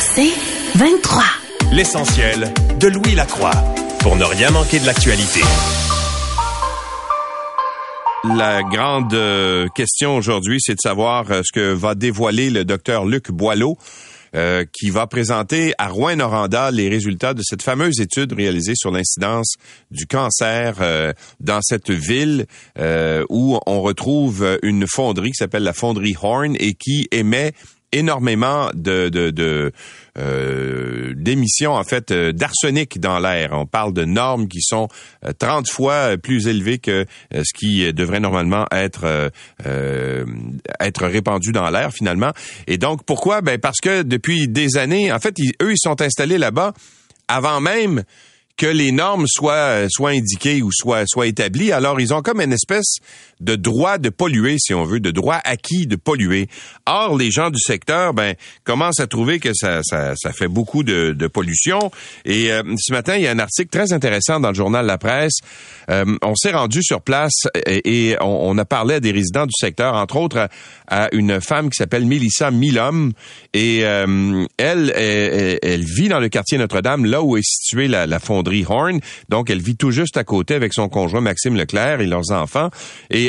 C'est 23. L'essentiel de Louis Lacroix pour ne rien manquer de l'actualité. La grande euh, question aujourd'hui, c'est de savoir euh, ce que va dévoiler le docteur Luc Boileau. euh, qui va présenter à Rouen-Noranda les résultats de cette fameuse étude réalisée sur l'incidence du cancer euh, dans cette ville euh, où on retrouve une fonderie qui s'appelle la fonderie Horn et qui émet énormément de, euh, d'émissions en fait euh, d'arsenic dans l'air. On parle de normes qui sont euh, 30 fois plus élevées que ce qui devrait normalement être être répandu dans l'air finalement. Et donc pourquoi? Ben parce que depuis des années, en fait, eux ils sont installés là-bas avant même que les normes soient soient indiquées ou soient soient établies. Alors ils ont comme une espèce de droit de polluer, si on veut, de droit acquis de polluer. Or les gens du secteur, ben commencent à trouver que ça ça, ça fait beaucoup de, de pollution. Et euh, ce matin, il y a un article très intéressant dans le journal La Presse. Euh, on s'est rendu sur place et, on, on a parlé à des résidents du secteur, entre autres à, une femme qui s'appelle Mélissa Milhomme. Et euh, elle, elle, vit dans le quartier Notre-Dame, là où est située la, la fonderie Horn. Donc, elle vit tout juste à côté avec son conjoint Maxime Leclerc et leurs enfants.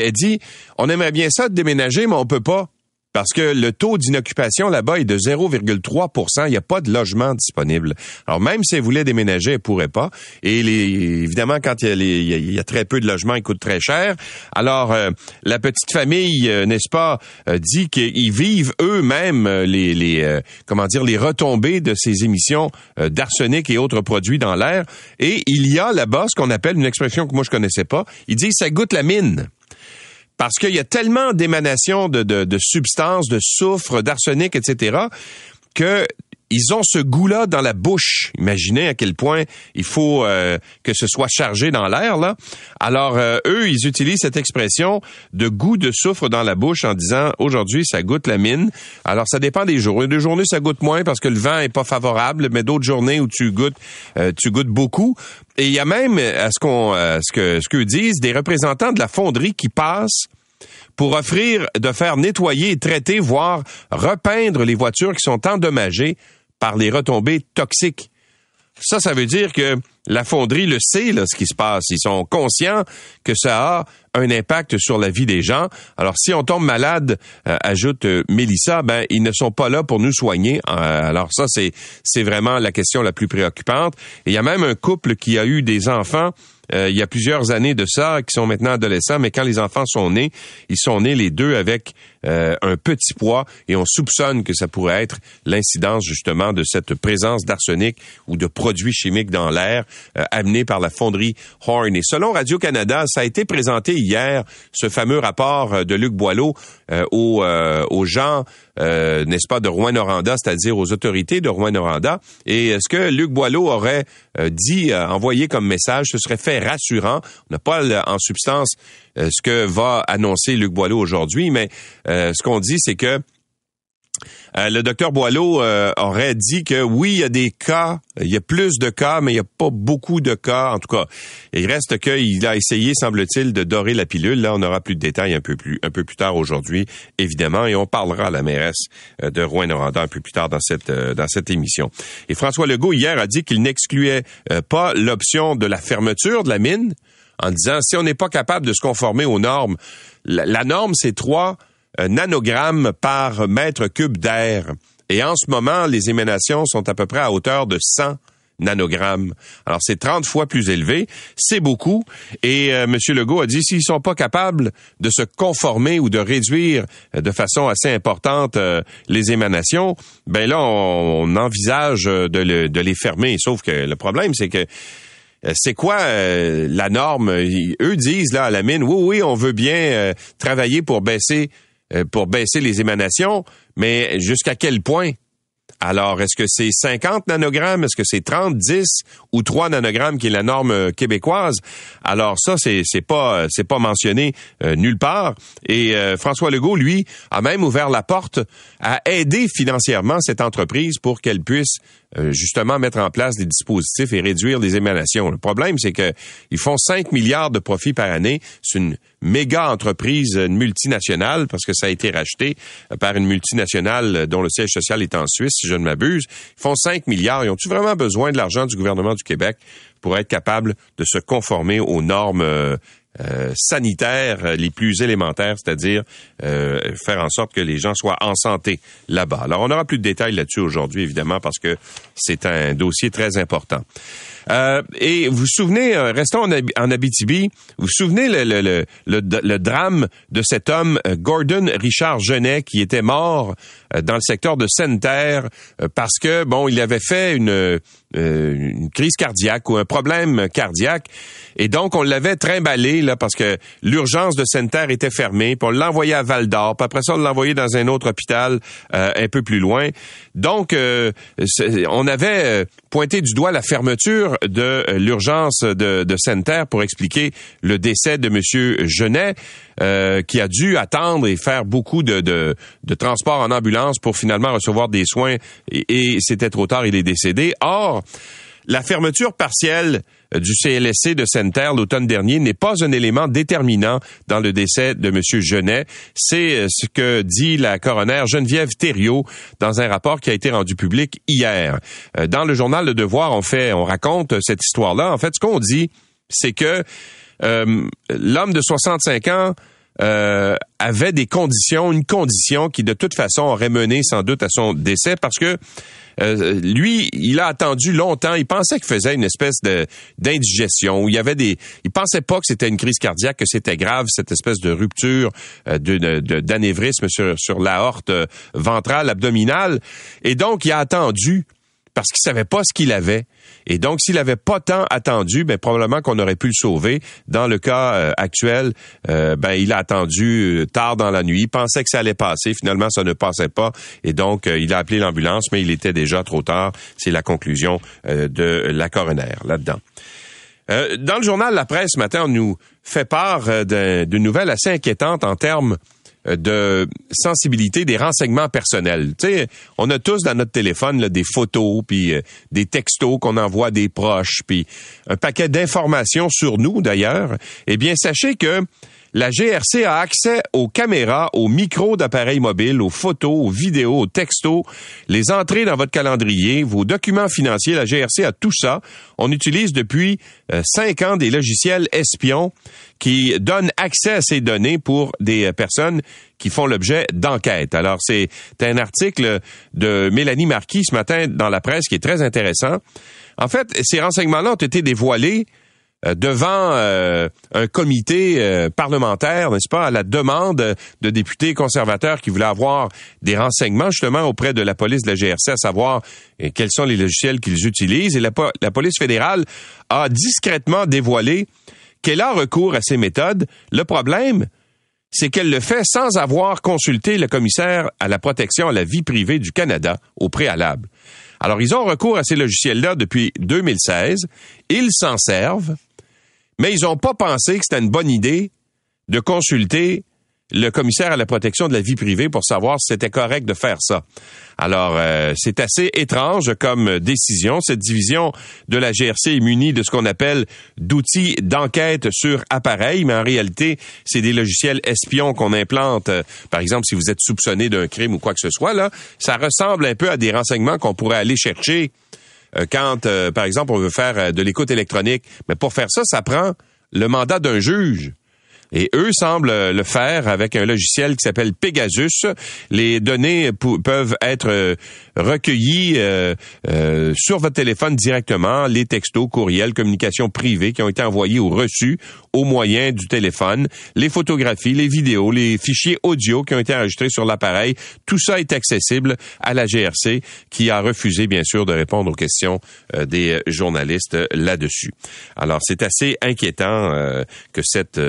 Elle dit, on aimerait bien ça de déménager, mais on peut pas. Parce que le taux d'inoccupation là-bas est de 0,3% Il n'y a pas de logement disponible. Alors même si elle voulait déménager, elle pourrait pas. Et évidemment, quand il y, a très peu de logements, ils coûtent très cher. Alors euh, la petite famille, euh, n'est-ce pas, euh, dit qu'ils vivent eux-mêmes les, comment dire les retombées de ces émissions d'arsenic et autres produits dans l'air. Et il y a là-bas ce qu'on appelle une expression que moi je connaissais pas. Ils disent ça goûte la mine parce qu'il y a tellement d'émanations de, de, substances, de soufre, d'arsenic, etc., que ils ont ce goût-là dans la bouche. Imaginez à quel point il faut euh, que ce soit chargé dans l'air là. Alors euh, eux, ils utilisent cette expression de goût de soufre dans la bouche en disant aujourd'hui ça goûte la mine. Alors ça dépend des jours. Des journées ça goûte moins parce que le vent est pas favorable, mais d'autres journées où tu goûtes euh, tu goûtes beaucoup. Et il y a même à ce qu'on à ce que ce que disent des représentants de la fonderie qui passent pour offrir de faire nettoyer, traiter, voire repeindre les voitures qui sont endommagées par les retombées toxiques. Ça, ça veut dire que la fonderie le sait, là, ce qui se passe. Ils sont conscients que ça a un impact sur la vie des gens. Alors, si on tombe malade, euh, ajoute euh, Mélissa, ben, ils ne sont pas là pour nous soigner. Euh, alors, ça, c'est, vraiment la question la plus préoccupante. Il y a même un couple qui a eu des enfants il y a plusieurs années de ça, qui sont maintenant adolescents, mais quand les enfants sont nés, ils sont nés les deux avec euh, un petit poids et on soupçonne que ça pourrait être l'incidence justement de cette présence d'arsenic ou de produits chimiques dans l'air euh, amenés par la fonderie Horn. Et selon Radio-Canada, ça a été présenté hier, ce fameux rapport euh, de Luc Boileau euh, aux, gens, euh, n'est-ce pas, de Rouen-Noranda, c'est-à-dire aux autorités de Rouen-Noranda. Et ce que Luc Boileau aurait dit, envoyé comme message, ce serait fait rassurant. On n'a pas en substance ce que va annoncer Luc Boileau aujourd'hui, mais euh, ce qu'on dit, c'est que euh, le docteur Boileau euh, aurait dit que oui, il y a des cas, il y a plus de cas, mais il n'y a pas beaucoup de cas. En tout cas, il reste qu'il a essayé, semble-t-il, de dorer la pilule. Là, on aura plus de détails un peu plus, un peu plus tard aujourd'hui, évidemment, et on parlera à la mairesse euh, de Rouen-Noranda un peu plus tard dans cette euh, dans cette émission. Et François Legault hier a dit qu'il n'excluait euh, pas l'option de la fermeture de la mine en disant si on n'est pas capable de se conformer aux normes, la, norme c'est trois euh, nanogrammes par mètre cube d'air. Et en ce moment, les émanations sont à peu près à hauteur de 100 nanogrammes. Alors c'est 30 fois plus élevé, c'est beaucoup. Et euh, M. Legault a dit s'ils sont pas capables de se conformer ou de réduire euh, de façon assez importante euh, les émanations, ben là on, envisage de, le- de les fermer. Sauf que le problème c'est que c'est quoi euh, la norme? Ils- Eux disent là à la mine, oui, oui, on veut bien euh, travailler pour baisser euh, pour baisser les émanations, mais jusqu'à quel point? Alors, est-ce que c'est 50 nanogrammes? Est-ce que c'est 30, 10 ou 3 nanogrammes qui est la norme euh, québécoise? Alors, ça, c'est, c'est pas, pas mentionné euh, nulle part. Et euh, François Legault, lui, a même ouvert la porte à aider financièrement cette entreprise pour qu'elle puisse justement mettre en place des dispositifs et réduire les émanations. Le problème, c'est que ils font 5 milliards de profits par année. C'est une méga entreprise, multinationale, parce que ça a été racheté par une multinationale dont le siège social est en Suisse, si je ne m'abuse. Ils font 5 milliards. Ils ont-tu vraiment besoin de l'argent du gouvernement du Québec pour être capable de se conformer aux normes euh, euh, sanitaires les plus élémentaires, c'est-à-dire euh, faire en sorte que les gens soient en santé là-bas. Alors, on n'aura plus de détails là-dessus aujourd'hui, évidemment, parce que c'est un dossier très important. Euh, et vous vous souvenez, euh, restons en, Abitibi, vous vous souvenez le, le, le, le, drame de cet homme, euh, Gordon Richard Genet, qui était mort dans le secteur de Sainte-Terre parce que, bon, il avait fait une, une crise cardiaque ou un problème cardiaque. Et donc, on l'avait trimballé, là, parce que l'urgence de Sainte-Terre était fermée, puis on l'envoyait à Val-d'Or, puis après ça, on l'envoyait dans un autre hôpital un peu plus loin. Donc, on avait pointé du doigt la fermeture de euh, l'urgence de, de Sainte-Terre pour expliquer le décès de Monsieur Genet, euh, qui a dû attendre et faire beaucoup de, de, transport en ambulance pour finalement recevoir des soins et c'était trop tard, il est décédé. Or, la fermeture partielle du CLSC de Sainte-Terre l'automne dernier n'est pas un élément déterminant dans le décès de M. Genet. C'est euh, ce que dit la coroner Geneviève Thériault dans un rapport qui a été rendu public hier. Euh, dans le journal Le Devoir, on fait, on raconte cette histoire-là. En fait, ce qu'on dit, c'est que euh, l'homme de 65 ans avait des conditions, une condition qui de toute façon aurait mené sans doute à son décès parce que euh, lui, il a attendu longtemps. Il pensait qu'il faisait une espèce de d'indigestion. Il y avait des. Il pensait pas que c'était une crise cardiaque, que c'était grave cette espèce de rupture euh, d'anévrisme sur sur l'aorte euh, ventrale abdominale. Et donc, il a attendu parce qu'il savait pas ce qu'il avait. Et donc, s'il avait pas tant attendu, ben probablement qu'on aurait pu le sauver. Dans le cas euh, actuel, euh, ben il a attendu euh, tard dans la nuit, il pensait que ça allait passer, finalement ça ne passait pas, et donc il a appelé l'ambulance, mais il était déjà trop tard. C'est la conclusion de la coroner là-dedans. dans le journal La Presse ce matin, on nous fait part d'une nouvelle assez inquiétante en termes euh, de sensibilité des renseignements personnels. Tu sais, on a tous dans notre téléphone des photos, puis euh, des textos qu'on envoie à des proches, puis un paquet d'informations sur nous d'ailleurs. Eh bien, sachez que la GRC a accès aux caméras, aux micros d'appareils mobiles, aux photos, aux vidéos, aux textos, les entrées dans votre calendrier, vos documents financiers. La GRC a tout ça. On utilise depuis euh, cinq ans des logiciels espions qui donnent accès à ces données pour des euh, personnes qui font l'objet d'enquêtes. Alors, c'est un article de Mélanie Marquis ce matin dans la presse qui est très intéressant. En fait, ces renseignements-là ont été dévoilés devant euh, un comité euh, parlementaire, n'est-ce pas, à la demande de députés conservateurs qui voulaient avoir des renseignements justement auprès de la police de la GRC, à savoir quels sont les logiciels qu'ils utilisent. Et la, la police fédérale a discrètement dévoilé qu'elle a recours à ces méthodes. Le problème, c'est qu'elle le fait sans avoir consulté le commissaire à la protection à la vie privée du Canada au préalable. Alors, ils ont recours à ces logiciels-là depuis 2016. Ils s'en servent mais ils n'ont pas pensé que c'était une bonne idée de consulter le commissaire à la protection de la vie privée pour savoir si c'était correct de faire ça. Alors, euh, c'est assez étrange comme décision. Cette division de la GRC est munie de ce qu'on appelle d'outils d'enquête sur appareil, mais en réalité, c'est des logiciels espions qu'on implante. Par exemple, si vous êtes soupçonné d'un crime ou quoi que ce soit, là, ça ressemble un peu à des renseignements qu'on pourrait aller chercher quand, euh, par exemple, on veut faire euh, de l'écoute électronique. Mais pour faire ça, ça prend le mandat d'un juge. Et eux semblent le faire avec un logiciel qui s'appelle Pegasus. Les données peuvent être euh, recueillies euh, euh, sur votre téléphone directement, les textos, courriels, communications privées qui ont été envoyés ou reçus au moyen du téléphone, les photographies, les vidéos, les fichiers audio qui ont été enregistrés sur l'appareil. Tout ça est accessible à la GRC qui a refusé, bien sûr, de répondre aux questions des journalistes là-dessus. Alors, c'est assez inquiétant que cette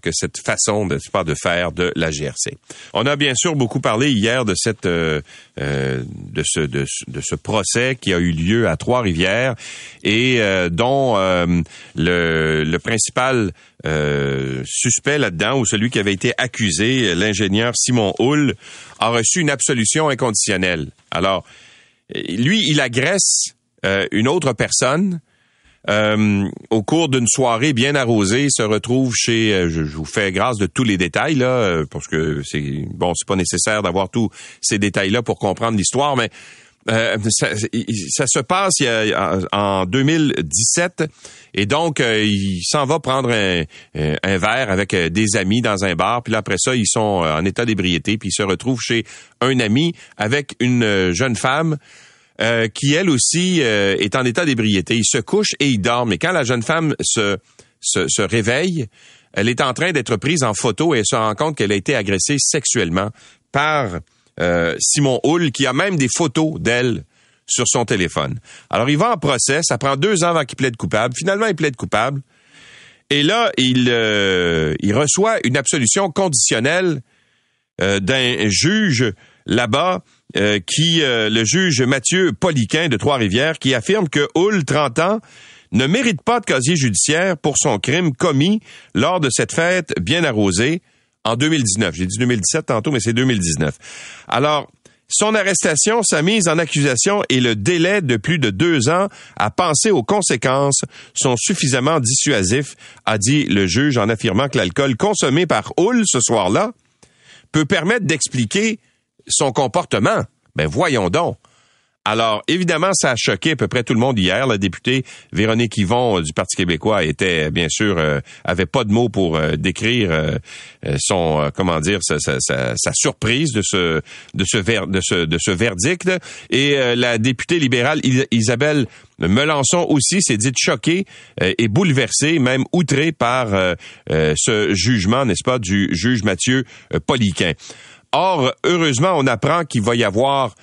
que cette façon de pas de faire de la GRC. On a bien sûr beaucoup parlé hier de cette euh, euh, de ce de, ce procès qui a eu lieu à Trois-Rivières et dont le, le principal suspect là-dedans ou celui qui avait été accusé, l'ingénieur Simon Hull, a reçu une absolution inconditionnelle. Alors lui, il agresse une autre personne euh, au cours d'une soirée bien arrosée, se retrouve chez. Euh, je, vous fais grâce de tous les détails là, euh, parce que c'est bon, c'est pas nécessaire d'avoir tous ces détails-là pour comprendre l'histoire, mais ça, se passe en 2017 et donc il s'en va prendre un, un, verre avec des amis dans un bar puis là, après ça ils sont en état d'ébriété puis il se retrouve chez un ami avec une jeune femme euh, qui elle aussi euh, est en état d'ébriété. Il se couche et il dort. Mais quand la jeune femme se, se, se réveille, elle est en train d'être prise en photo et elle se rend compte qu'elle a été agressée sexuellement par euh, Simon Hull, qui a même des photos d'elle sur son téléphone. Alors, il va en procès. Ça prend deux ans avant qu'il plaide coupable. Finalement, il plaide coupable. Et là, il, il reçoit une absolution conditionnelle d'un juge là-bas euh, qui euh, le juge Mathieu Poliquin de Trois-Rivières qui affirme que Hull, 30 ans, ne mérite pas de casier judiciaire pour son crime commis lors de cette fête bien arrosée en 2019. J'ai dit 2017 tantôt, mais c'est 2019. Alors, son arrestation, sa mise en accusation et le délai de plus de deux ans à penser aux conséquences sont suffisamment dissuasifs, a dit le juge en affirmant que l'alcool consommé par Hull ce soir-là peut permettre d'expliquer son comportement. Ben voyons donc. Alors, évidemment, ça a choqué à peu près tout le monde hier. La députée Véronique Yvon euh, du Parti québécois était, bien sûr, euh, avait pas de mots pour euh, décrire son, comment dire, sa, surprise de ce, de ce, de ce, de ce verdict. Et la députée libérale Isabelle Melançon aussi s'est dite choquée et bouleversée, même outrée par ce jugement, n'est-ce pas, du juge Mathieu Poliquin. Or, heureusement, on apprend qu'il va y avoir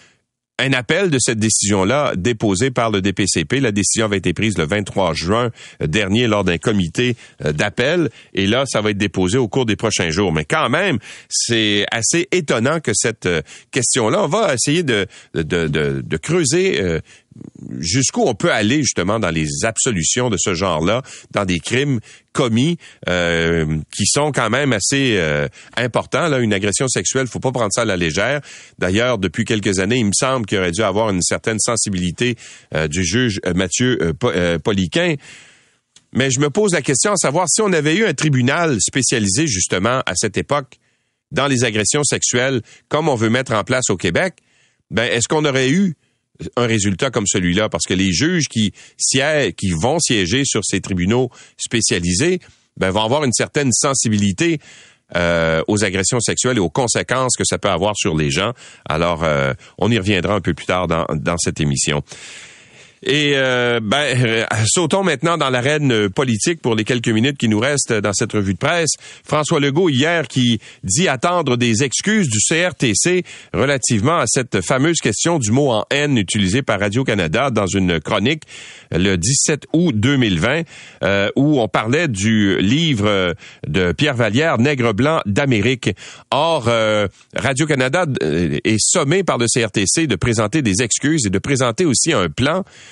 un appel de cette décision-là déposé par le DPCP. La décision avait été prise le 23 juin dernier lors d'un comité euh, d'appel et là, ça va être déposé au cours des prochains jours. Mais quand même, c'est assez étonnant que cette euh, question-là, on va essayer de, de, de, de creuser euh, jusqu'où on peut aller justement dans les absolutions de ce genre-là, dans des crimes commis euh, qui sont quand même assez euh, importants. Là, une agression sexuelle, faut pas prendre ça à la légère. D'ailleurs, depuis quelques années, il me semble qu'il aurait dû avoir une certaine sensibilité euh, du juge Mathieu Poliquin. Mais je me pose la question à savoir si on avait eu un tribunal spécialisé justement à cette époque dans les agressions sexuelles, comme on veut mettre en place au Québec, ben est-ce qu'on aurait eu un résultat comme celui-là, parce que les juges qui siègent, qui vont siéger sur ces tribunaux spécialisés, ben, vont avoir une certaine sensibilité euh, aux agressions sexuelles et aux conséquences que ça peut avoir sur les gens. Alors, euh, on y reviendra un peu plus tard dans, dans cette émission. Et euh, ben, euh, sautons maintenant dans l'arène politique pour les quelques minutes qui nous restent dans cette revue de presse. François Legault hier qui dit attendre des excuses du CRTC relativement à cette fameuse question du mot en haine utilisé par Radio-Canada dans une chronique le 17 août 2020 euh, où on parlait du livre de Pierre Vallière, Nègre blanc d'Amérique. Or, Radio-Canada est sommé par le CRTC de présenter des excuses et de présenter aussi un plan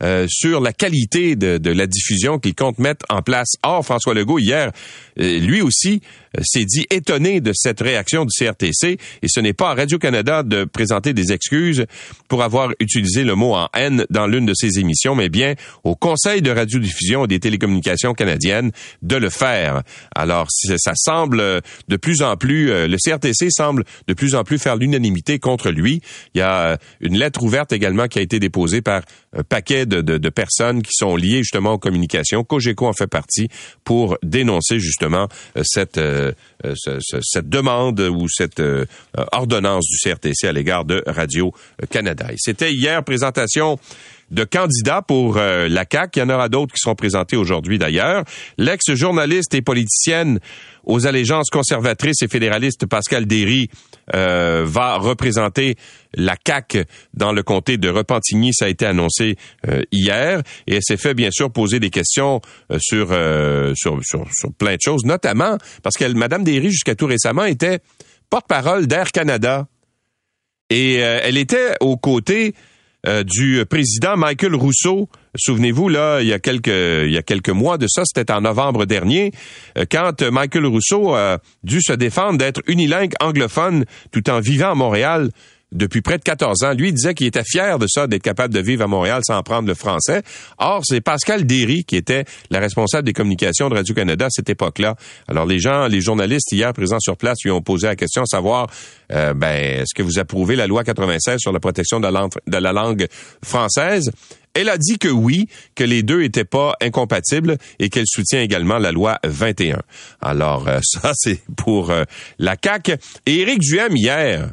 euh, sur la qualité de, de la diffusion qu'il compte mettre en place. Or, François Legault, hier, euh, lui aussi, euh, s'est dit étonné de cette réaction du CRTC et ce n'est pas à Radio-Canada de présenter des excuses pour avoir utilisé le mot en haine dans l'une de ses émissions, mais bien au Conseil de radiodiffusion et des télécommunications canadiennes de le faire. Alors, ça semble de plus en plus, le CRTC semble de plus en plus faire l'unanimité contre lui. Il y a une lettre ouverte également qui a été déposée par un paquet de, personnes qui sont liées justement aux communications. Cogeco en fait partie pour dénoncer justement euh, cette, euh, euh, cette demande ou cette ordonnance du CRTC à l'égard de Radio-Canada. C'était hier présentation de candidats pour la CAQ. Il y en aura d'autres qui seront présentés aujourd'hui d'ailleurs. L'ex-journaliste et politicienne aux allégeances conservatrices et fédéralistes, Pascal Derry, euh, va représenter la CAQ dans le comté de Repentigny. Ça a été annoncé euh, hier et elle s'est fait bien sûr poser des questions euh, sur, sur, sur, sur, plein de choses, notamment parce que Mme Derry, jusqu'à tout récemment, était porte-parole d'Air Canada. Et elle était aux côtés euh, du président Michael Rousseau. Souvenez-vous, là, il y a quelques, il y a quelques mois de ça, c'était en novembre dernier, euh, quand Michael Rousseau a dû se défendre d'être unilingue anglophone tout en vivant à Montréal depuis près de 14 ans. Lui, disait qu'il était fier de ça, d'être capable de vivre à Montréal sans apprendre le français. Or, c'est Pascal Derry qui était la responsable des communications de Radio-Canada à cette époque-là. Alors, les gens, les journalistes hier présents sur place lui ont posé la question, à savoir, euh, ben, est-ce que vous approuvez la loi 96 sur la protection de la langue, française? Elle a dit que oui, que les deux étaient pas incompatibles et qu'elle soutient également la loi 21. Alors, euh, ça, c'est pour euh, la CAQ. Et Éric Duhem, hier,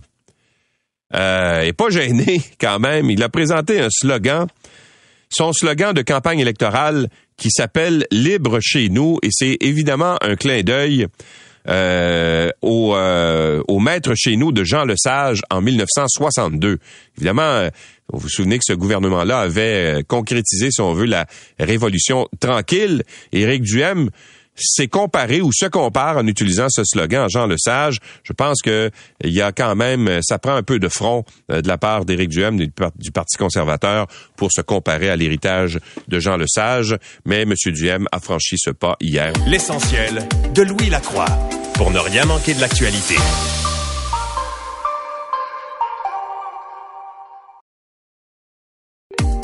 euh, pas gêné quand même. Il a présenté un slogan, son slogan de campagne électorale qui s'appelle Libre chez nous et c'est évidemment un clin d'œil euh, au, euh, au maître chez nous de Jean Lesage en 1962. Évidemment, euh, vous vous souvenez que ce gouvernement-là avait concrétisé, si on veut, la révolution tranquille. Éric Duhem c'est comparé ou se compare en utilisant ce slogan Jean Lesage. Je pense que il y a quand même, ça prend un peu de front euh, de la part d'Éric Duhem du, du, Parti conservateur pour se comparer à l'héritage de Jean Lesage. Mais M. Duhem a franchi ce pas hier. L'essentiel de Louis Lacroix pour ne rien manquer de l'actualité.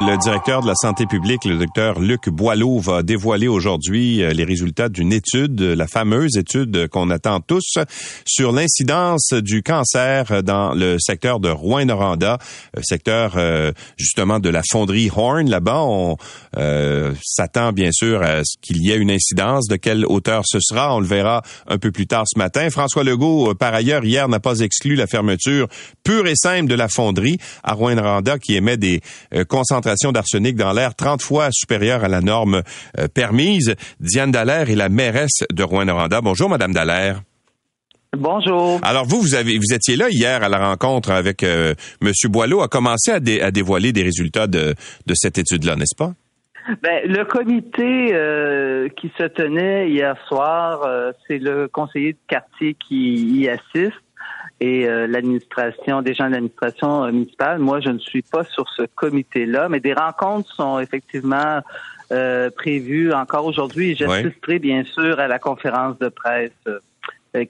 Le directeur de la santé publique, le docteur Luc Boileau, va dévoiler aujourd'hui euh, les résultats d'une étude, la fameuse étude qu'on attend tous, sur l'incidence du cancer dans le secteur de Rouen-Noranda, euh, secteur euh, justement de la fonderie Horn. Là-bas, on s'attend bien sûr à ce qu'il y ait une incidence. De quelle hauteur ce sera, on le verra un peu plus tard ce matin. François Legault, par ailleurs, hier n'a pas exclu la fermeture pure et simple de la fonderie à Rouen-Noranda qui émet des concentrations d'arsenic dans l'air 30 fois supérieure à la norme euh, permise. Diane Dallaire est la mairesse de Rouen-Noranda. Bonjour, Madame Dallaire. Bonjour. Alors vous, vous avez, vous étiez là hier à la rencontre avec euh, Monsieur Boileau, a commencé à, dévoiler des résultats de, cette étude-là, n'est-ce pas? Ben, le comité euh, qui se tenait hier soir, c'est le conseiller de quartier qui y assiste et euh, l'administration, des gens de l'administration euh, municipale. Moi, je ne suis pas sur ce comité-là, mais des rencontres sont effectivement euh, prévues encore aujourd'hui. J'assisterai bien sûr à la conférence de presse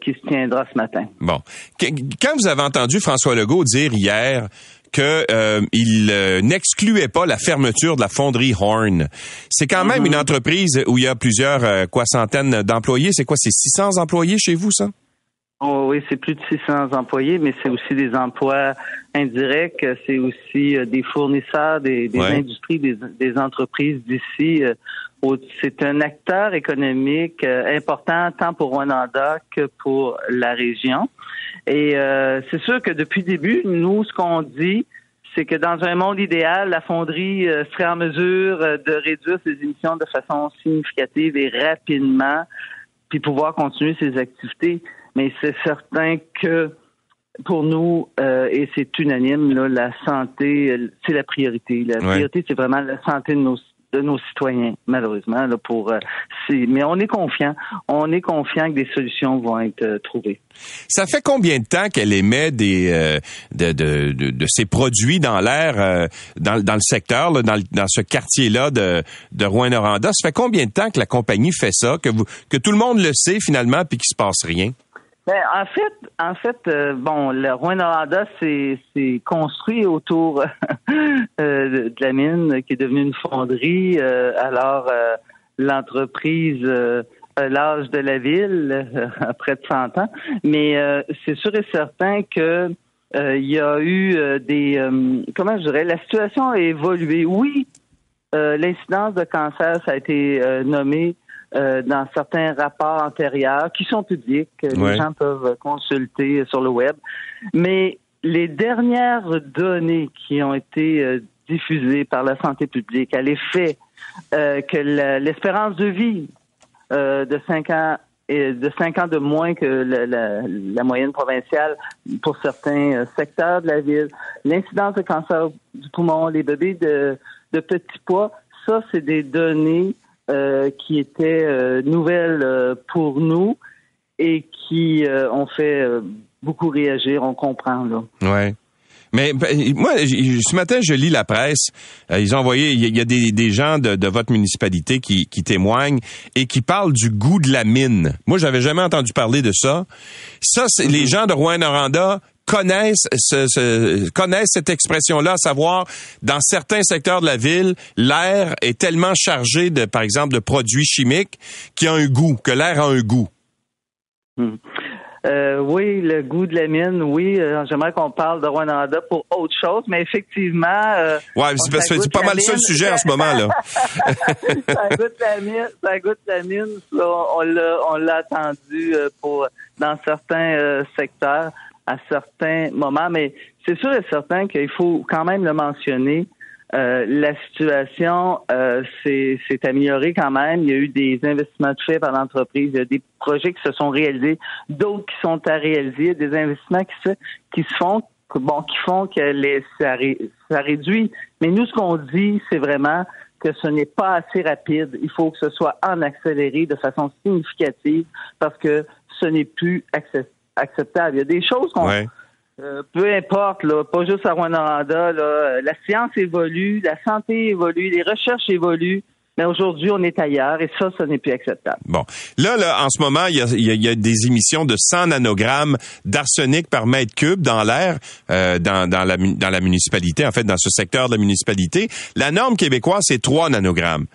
qui se tiendra ce matin. Bon. Quand vous avez entendu François Legault dire hier qu'il il n'excluait pas la fermeture de la fonderie Horn. C'est quand même mm-hmm. une entreprise où il y a plusieurs quoi centaines d'employés. C'est quoi, c'est 600 employés chez vous, ça? Oh, oui, c'est plus de 600 employés, mais c'est aussi des emplois indirects, c'est aussi euh, des fournisseurs, des, industries, des, entreprises d'ici. Euh, c'est un acteur économique euh, important tant pour Rwanda que pour la région. Et c'est sûr que depuis le début, nous, ce qu'on dit, c'est que dans un monde idéal, la fonderie serait en mesure de réduire ses émissions de façon significative et rapidement, puis pouvoir continuer ses activités mais c'est certain que pour nous, euh, et c'est unanime, la santé, euh, c'est la priorité. La priorité, c'est vraiment la santé de nos de nos citoyens, malheureusement, là, pour euh, mais on est confiant. On est confiant que des solutions vont être trouvées. Ça fait combien de temps qu'elle émet des de, de, de, ces produits dans l'air dans, dans le secteur, là, dans, dans ce quartier-là de, de Rouen-Noranda? Ça fait combien de temps que la compagnie fait ça, que vous que tout le monde le sait finalement, puis qu'il se passe rien? Ben, en fait, en fait, euh, bon, le Rouen-Noranda s'est construit autour euh, de la mine qui est devenue une fonderie. Euh, alors, l'entreprise l'âge de la ville, à près de 100 ans. Mais c'est sûr et certain que il y a eu des comment je dirais, la situation a évolué. Oui, l'incidence de cancer, ça a été nommé euh, dans certains rapports antérieurs qui sont publics, que les gens peuvent consulter sur le web. Mais les dernières données qui ont été euh, diffusées par la santé publique à l'effet euh, que l'espérance de vie de 5 ans est de 5 ans de moins que la, moyenne provinciale pour certains secteurs de la ville, l'incidence de cancer du poumon, les bébés de, de petits poids, ça, c'est des données euh, qui étaient euh, nouvelles euh, pour nous et qui ont fait beaucoup réagir, on comprend là. Ouais. Mais ben, moi, ce matin, je lis la presse. ils ont envoyé, il y a des, gens de, votre municipalité qui, témoignent et qui parlent du goût de la mine. Moi, j'avais jamais entendu parler de ça. Ça, c'est les gens de Rouen-Noranda connaissent ce, connaissent cette expression-là, à savoir dans certains secteurs de la ville, l'air est tellement chargé de, par exemple, de produits chimiques qu'il a un goût, que l'air a un goût. Hmm. Euh, oui, le goût de la mine, oui. Euh, j'aimerais qu'on parle de Rwanda pour autre chose, mais effectivement. Euh, ouais, c'est pas mal ça le sujet en ce moment là. ça goûte la mine, ça goûte la mine. on l'a, on l'a attendu pour dans certains secteurs à certains moments, mais c'est sûr et certain qu'il faut quand même le mentionner. Euh, la situation euh, s'est améliorée quand même. Il y a eu des investissements faits par l'entreprise. Il y a des projets qui se sont réalisés, d'autres qui sont à réaliser, des investissements qui se, qui se font, bon, qui font que les, ça, ça réduit. Mais nous, ce qu'on dit, c'est vraiment que ce n'est pas assez rapide. Il faut que ce soit en accéléré de façon significative parce que ce n'est plus accessible acceptable. Il y a des choses qu'on... Euh, peu importe, là, pas juste à Rwanda, là, la science évolue, la santé évolue, les recherches évoluent. Mais aujourd'hui, on est ailleurs et ça, ça n'est plus acceptable. Bon. Là, là, en ce moment, il y a, y a, des émissions de 100 nanogrammes d'arsenic par mètre cube dans l'air euh, dans, dans, la, dans la municipalité, en fait, dans ce secteur de la municipalité. La norme québécoise, c'est 3 nanogrammes.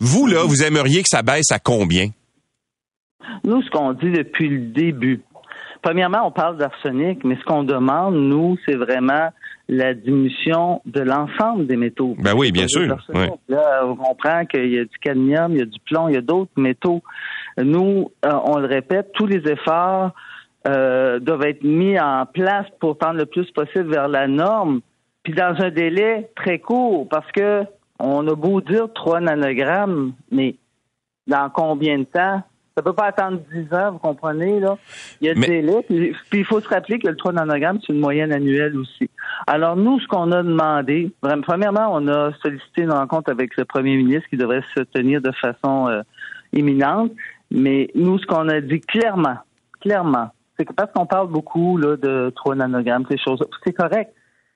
Vous, là, vous aimeriez que ça baisse à combien? Nous, ce qu'on dit depuis le début, Premièrement, on parle d'arsenic, mais ce qu'on demande, nous, c'est vraiment la diminution de l'ensemble des métaux. Ben oui, bien sûr. Là, on comprend qu'il y a du cadmium, il y a du plomb, il y a d'autres métaux. Nous, euh, on le répète, tous les efforts euh, doivent être mis en place pour tendre le plus possible vers la norme, puis dans un délai très court, parce que on a beau dire 3 nanogrammes, mais dans combien de temps? Ça peut pas attendre 10 ans, vous comprenez, là. Il y a des délais. Puis, il faut se rappeler que le 3 nanogrammes, c'est une moyenne annuelle aussi. Alors, nous, ce qu'on a demandé, premièrement, on a sollicité une rencontre avec le premier ministre qui devrait se tenir de façon euh, imminente. Mais nous, ce qu'on a dit clairement, clairement, c'est que parce qu'on parle beaucoup là, de 3 nanogrammes, ces choses c'est correct.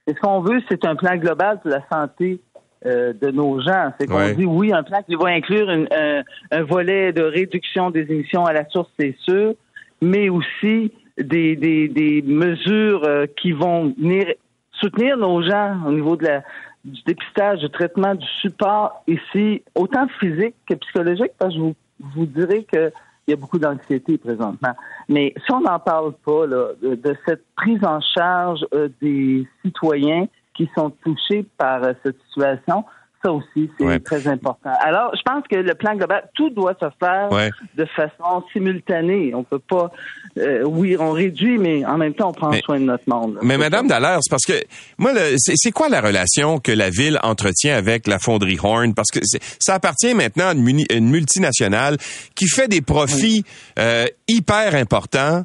Et ce qu'on veut, c'est un plan global pour la santé euh, de nos gens. C'est qu'on dit oui, un plan qui va inclure un, volet de réduction des émissions à la source, c'est sûr, mais aussi des, des, mesures euh, qui vont venir soutenir nos gens au niveau de la, du dépistage, du traitement, du support ici, autant physique que psychologique, parce que je vous, vous dirais que il y a beaucoup d'anxiété présentement. Mais si on n'en parle pas de, cette prise en charge euh, des citoyens qui sont touchés par euh, cette situation. Ça aussi, c'est très important. Alors, je pense que le plan global, tout doit se faire de façon simultanée. On peut pas, euh, oui, on réduit, mais en même temps, on prend soin de notre monde. Mais Madame Dallaire, c'est parce que moi, c'est quoi la relation que la ville entretient avec la fonderie Horn? Parce que ça appartient maintenant à une, multinationale qui fait des profits euh, hyper importants.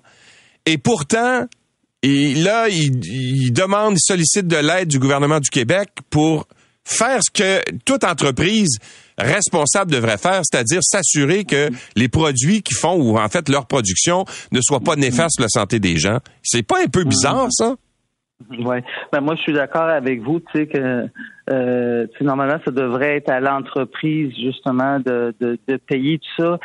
Et pourtant, et là, il, demande, il sollicite de l'aide du gouvernement du Québec pour faire ce que toute entreprise responsable devrait faire, c'est-à-dire s'assurer que les produits qu'ils font ou en fait leur production ne soient pas néfastes sur la santé des gens. C'est pas un peu bizarre ça? Oui, ben moi je suis d'accord avec vous, tu sais que euh, normalement ça devrait être à l'entreprise justement de, de payer tout ça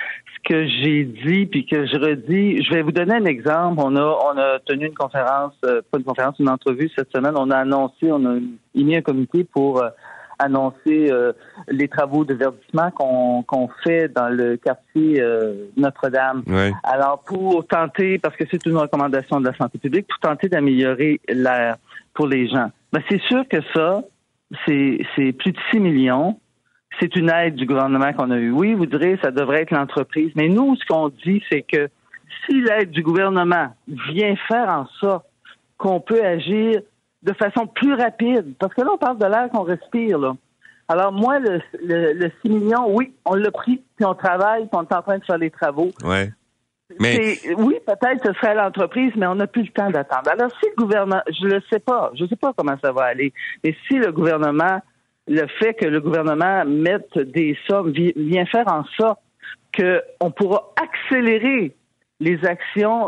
que j'ai dit puis que je redis. Je vais vous donner un exemple. On a on a tenu une conférence, euh, pas une conférence, une entrevue cette semaine. On a annoncé, on a mis un comité pour euh, annoncer euh, les travaux de verdissement qu'on qu'on fait dans le quartier Notre-Dame. Alors pour tenter, parce que c'est une recommandation de la santé publique, pour tenter d'améliorer l'air pour les gens. Ben, c'est sûr que ça, c'est c'est plus de 6 millions c'est une aide du gouvernement qu'on a eue. Oui, vous direz, ça devrait être l'entreprise. Mais nous, ce qu'on dit, c'est que si l'aide du gouvernement vient faire en sorte qu'on peut agir de façon plus rapide, parce que là, on parle de l'air qu'on respire, là. Alors, moi, le, le, 6 millions, oui, on l'a pris, puis on travaille, puis on est en train de faire les travaux. Ouais. Mais... Oui, peut-être ce serait l'entreprise, mais on n'a plus le temps d'attendre. Alors, si le gouvernement, je ne sais pas, je ne sais pas comment ça va aller, mais si le gouvernement, le fait que le gouvernement mette des sommes, vient faire en sorte qu'on pourra accélérer les actions,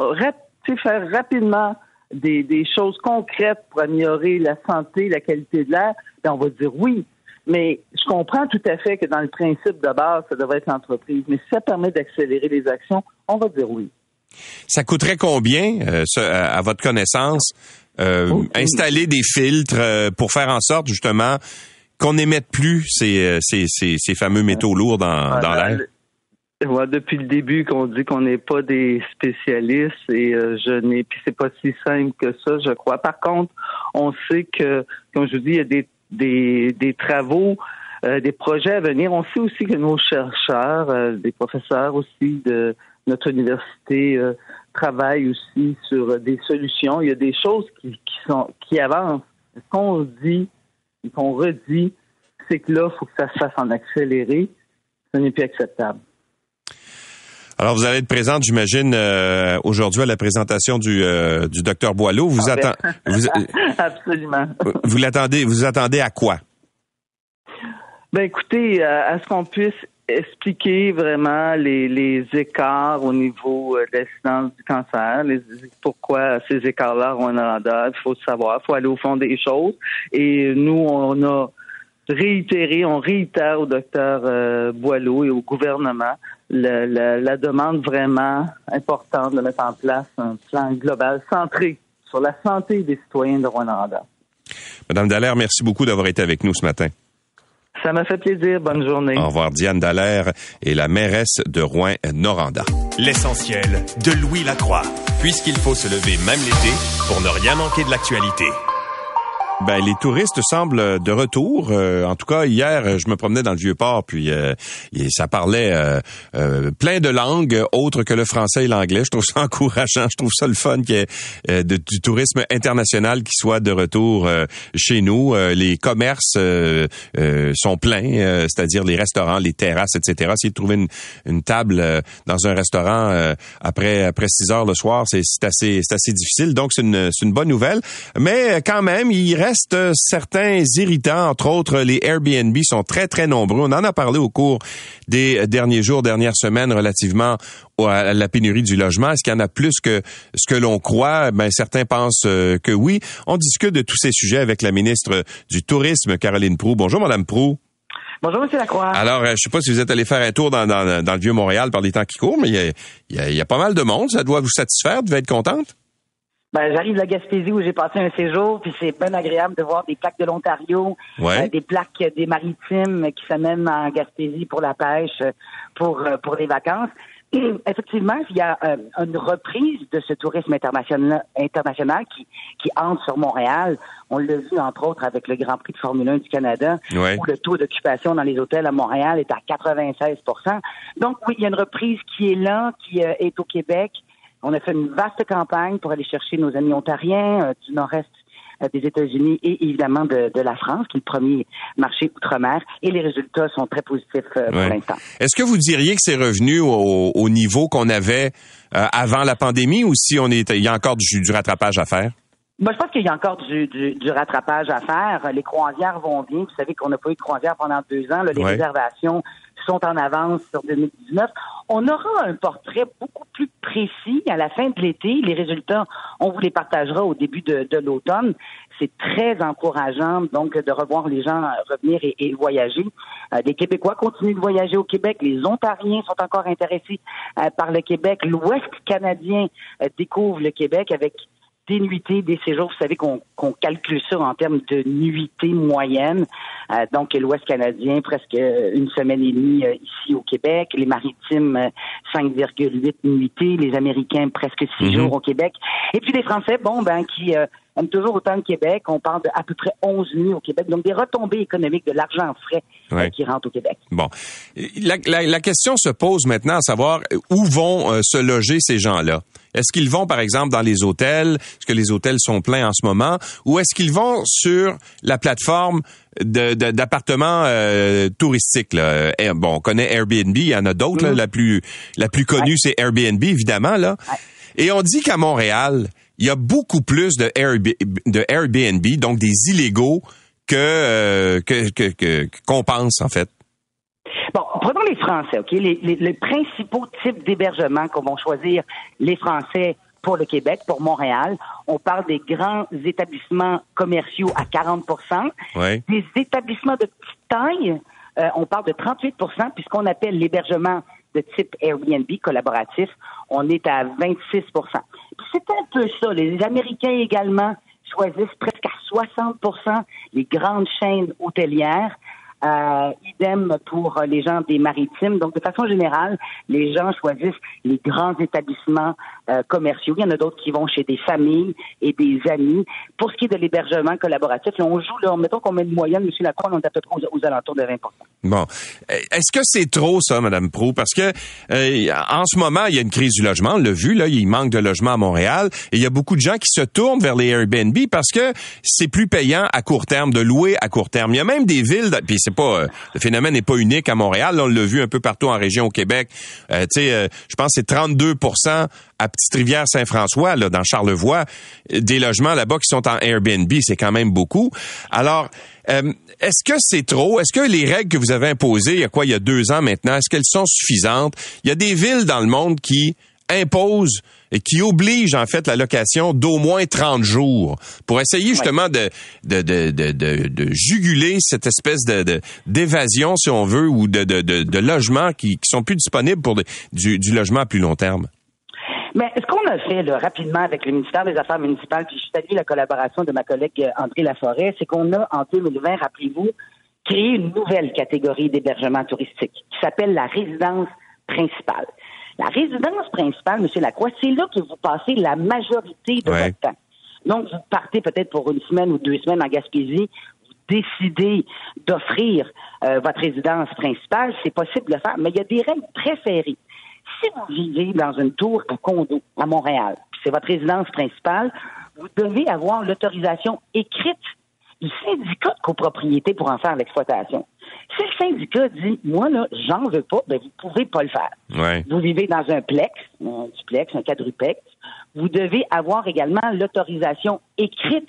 faire rapidement des, des, choses concrètes pour améliorer la santé, la qualité de l'air, ben on va dire oui. Mais je comprends tout à fait que dans le principe de base, ça devrait être l'entreprise. Mais si ça permet d'accélérer les actions, on va dire oui. Ça coûterait combien, euh, à votre connaissance, euh, installer des filtres euh, pour faire en sorte justement qu'on n'émette plus ces, ces, ces, fameux métaux lourds dans, dans l'air? depuis le début qu'on dit qu'on n'est pas des spécialistes et je n'ai puis c'est pas si simple que ça, je crois. Par contre, on sait que, comme je vous dis, il y a des des, travaux, euh, des projets à venir. On sait aussi que nos chercheurs, euh, des professeurs aussi de notre université euh, travaillent aussi sur des solutions. Il y a des choses qui, sont qui avancent. Ce qu'on dit et qu'on redit, c'est que là, il faut que ça se fasse en accéléré. Ce n'est plus acceptable. Alors, vous allez être présente, j'imagine, aujourd'hui à la présentation du, du docteur Boileau. Vous, ah, ben. vous Absolument. Vous l'attendez, vous attendez à quoi? Ben écoutez, euh, à ce qu'on puisse expliquer vraiment les, écarts au niveau euh, de l'incidence du cancer, pourquoi ces écarts-là ont un rendement. Il faut savoir, il faut aller au fond des choses. Et nous, on a réitéré, on réitère au docteur euh, Boileau et au gouvernement la, la, demande vraiment importante de mettre en place un plan global centré sur la santé des citoyens de Rwanda. Madame Dallaire, merci beaucoup d'avoir été avec nous ce matin. Ça m'a fait plaisir. Bonne journée. Au revoir. Diane Dallaire est la mairesse de Rouen-Noranda. L'essentiel de Louis Lacroix. Puisqu'il faut se lever même l'été pour ne rien manquer de l'actualité. Ben, les touristes semblent de retour. Euh, en tout cas, hier, je me promenais dans le Vieux-Port, puis euh, ça parlait euh, plein de langues autres que le français et l'anglais. Je trouve ça encourageant. Je trouve ça le fun qu'il y ait du tourisme international qui soit de retour chez nous. les commerces sont pleins, c'est-à-dire les restaurants, les terrasses, etc. Essayer de trouver une, table dans un restaurant après après 6 heures le soir, c'est assez assez difficile. Donc c'est une une bonne nouvelle, mais quand même, il reste certains irritants, entre autres les Airbnb sont très très nombreux. On en a parlé au cours des derniers jours, dernières semaines relativement à la pénurie du logement. Est-ce qu'il y en a plus que ce que l'on croit? Ben certains pensent euh, que oui. On discute de tous ces sujets avec la ministre du Tourisme, Caroline Prou. Bonjour, Madame Prou. Bonjour, M. Lacroix. Alors, euh, je sais pas si vous êtes allé faire un tour dans, le Vieux-Montréal par les temps qui courent, mais il y a, pas mal de monde. Ça doit vous satisfaire? Vous devez être contente? Ben, j'arrive de la Gaspésie où j'ai passé un séjour, puis c'est bien agréable de voir des plaques de l'Ontario, euh, des plaques des maritimes qui s'amènent en Gaspésie pour la pêche, pour euh, pour les vacances. effectivement, il y a euh, une reprise de ce tourisme international, international qui, qui entre sur Montréal. On l'a vu, entre autres, avec le Grand Prix de Formule 1 du Canada, où le taux d'occupation dans les hôtels à Montréal est à 96 Donc, oui, il y a une reprise qui est là, qui est au Québec. On a fait une vaste campagne pour aller chercher nos amis ontariens euh, du nord-est euh, des États-Unis et évidemment de, la France, qui est le premier marché outre-mer, et les résultats sont très positifs euh, pour l'instant. Est-ce que vous diriez que c'est revenu au, niveau qu'on avait avant la pandémie ou si on est, il y a encore du, rattrapage à faire? Moi, je pense qu'il y a encore du, rattrapage à faire. Les croisières vont bien. Vous savez qu'on n'a pas eu de croisière pendant deux ans. les réservations sont en avance sur 2019. On aura un portrait beaucoup plus précis à la fin de l'été. Les résultats, on vous les partagera au début de, l'automne. C'est très encourageant, donc, de revoir les gens revenir et, voyager. Euh, les Québécois continuent de voyager au Québec. Les Ontariens sont encore intéressés euh, par le Québec. L'Ouest canadien euh, découvre le Québec avec des nuitées, des séjours. Vous savez qu'on calcule ça en termes de nuitées moyennes. Euh, donc, l'Ouest canadien, presque une semaine et demie euh, ici au Québec. Les maritimes, 5,8 nuitées. Les Américains, presque six mhm. jours au Québec. Et puis les Français, bon, ben, qui... Euh, aiment toujours autant le Québec. On parle d'à peu près 11 nuits au Québec. Donc, des retombées économiques, de l'argent frais euh, qui rentre au Québec. Bon. La, la, question se pose maintenant à savoir où vont euh, se loger ces gens-là? Est-ce qu'ils vont, par exemple, dans les hôtels? Est-ce que les hôtels sont pleins en ce moment? Ou est-ce qu'ils vont sur la plateforme d'appartements euh, touristiques? Là? Bon, on connaît Airbnb, il y en a d'autres. Mm-hmm. La plus la plus connue, c'est Airbnb, évidemment. là. Et on dit qu'à Montréal, il y a beaucoup plus de Airbnb, donc des illégaux, que que qu'on pense en fait. Bon, prenons les Français, OK? Les, principaux types d'hébergement qu'on va choisir les Français pour le Québec, pour Montréal. On parle des grands établissements commerciaux à 40% Des établissements de petite taille, euh, on parle de 38% puisqu'on appelle l'hébergement de type Airbnb collaboratif, on est à 26% C'est un peu ça. Les Américains également choisissent presque à 60% les grandes chaînes hôtelières. Euh, idem pour les gens des maritimes. Donc, de façon générale, les gens choisissent les grands établissements euh, commerciaux. Il y en a d'autres qui vont chez des familles et des amis. Pour ce qui est de l'hébergement collaboratif, on joue, là, mettons qu'on met une moyenne, M. Lacroix, on est à peu près aux, alentours de 20 Bon. Est-ce que c'est trop, ça, Mme Prou? Parce que euh, en ce moment, il y a une crise du logement. On l'a vu, là, il manque de logement à Montréal. Et il y a beaucoup de gens qui se tournent vers les Airbnb parce que c'est plus payant à court terme de louer à court terme. Il y a même des villes, puis c'est euh, le phénomène n'est pas unique à Montréal. on l'a vu un peu partout en région au Québec. Euh, tu sais, euh, je pense que c'est 32% à Petite-Rivière-Saint-François, là, dans Charlevoix, des logements là-bas qui sont en Airbnb, c'est quand même beaucoup. Alors, est-ce que c'est trop? Est-ce que les règles que vous avez imposées, il y a quoi, il y a deux ans maintenant, est-ce qu'elles sont suffisantes? Il y a des villes dans le monde qui impose et qui oblige en fait la location d'au moins 30 jours pour essayer justement de, de, de, de, de juguler cette espèce de d'évasion, si on veut, ou de, de, de, logements qui, qui sont plus disponibles pour du, du logement à plus long terme. Mais ce qu'on a fait là, rapidement avec le ministère des Affaires municipales, puis je salue la collaboration de ma collègue euh, André Laforêt, c'est qu'on a en 2020, rappelez-vous, créé une nouvelle catégorie d'hébergement touristique qui s'appelle la résidence principale. La résidence principale, M. Lacroix, c'est là que vous passez la majorité de votre temps. Donc, vous partez peut-être pour une semaine ou deux semaines en Gaspésie, vous décidez d'offrir euh, votre résidence principale, c'est possible de le faire, mais il y a des règles préférées. Si vous vivez dans une tour à condo à Montréal, c'est votre résidence principale, vous devez avoir l'autorisation écrite du syndicat de copropriété pour en faire l'exploitation. Si le syndicat dit, moi, là, j'en veux pas, ben, vous pouvez pas le faire. Vous vivez dans un plex, un duplex, un quadruplex. Vous devez avoir également l'autorisation écrite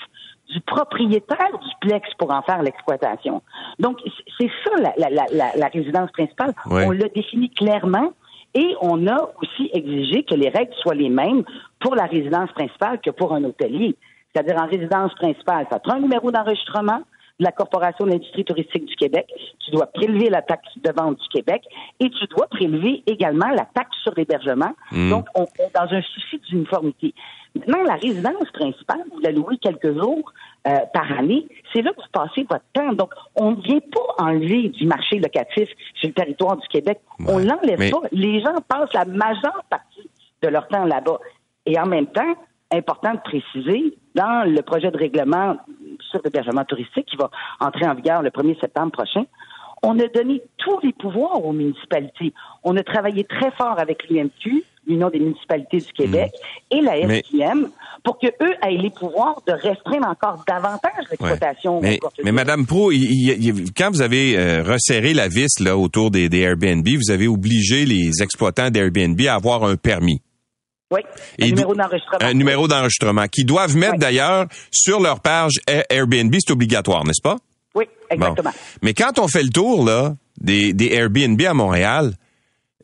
du propriétaire du plex pour en faire l'exploitation. Donc, c'est ça la, résidence principale. On l'a défini clairement et on a aussi exigé que les règles soient les mêmes pour la résidence principale que pour un hôtelier. C'est-à-dire en résidence principale, ça prend un numéro d'enregistrement, de la Corporation de l'industrie touristique du Québec. Tu dois prélever la taxe de vente du Québec et tu dois prélever également la taxe sur l'hébergement. Hmm. Donc, on est dans un souci d'uniformité. Maintenant, la résidence principale, vous la louez quelques jours euh, par année, c'est là que vous passez votre temps. Donc, on ne vient pas enlever du marché locatif sur le territoire du Québec. On l'enlève pas. Les gens passent la majeure partie de leur temps là-bas. Et en même temps, important de préciser, dans le projet de règlement sur l'hébergement touristique qui va entrer en vigueur le 1er septembre prochain, on a donné tous les pouvoirs aux municipalités. On a travaillé très fort avec l'UMQ, l'Union des municipalités du Québec, hmm. et la SQM pour que eux aient les pouvoirs de restreindre encore davantage l'exploitation. Mais, mais, Madame Pro, quand vous avez euh, resserré la vis là autour des, des Airbnb, vous avez obligé les exploitants d'Airbnb à avoir un permis. Oui, un numéro d'enregistrement. Un numéro d'enregistrement qu'ils doivent mettre d'ailleurs sur leur page Airbnb, c'est obligatoire, n'est-ce pas? Oui, exactement. Mais quand on fait le tour là des, des Airbnb à Montréal,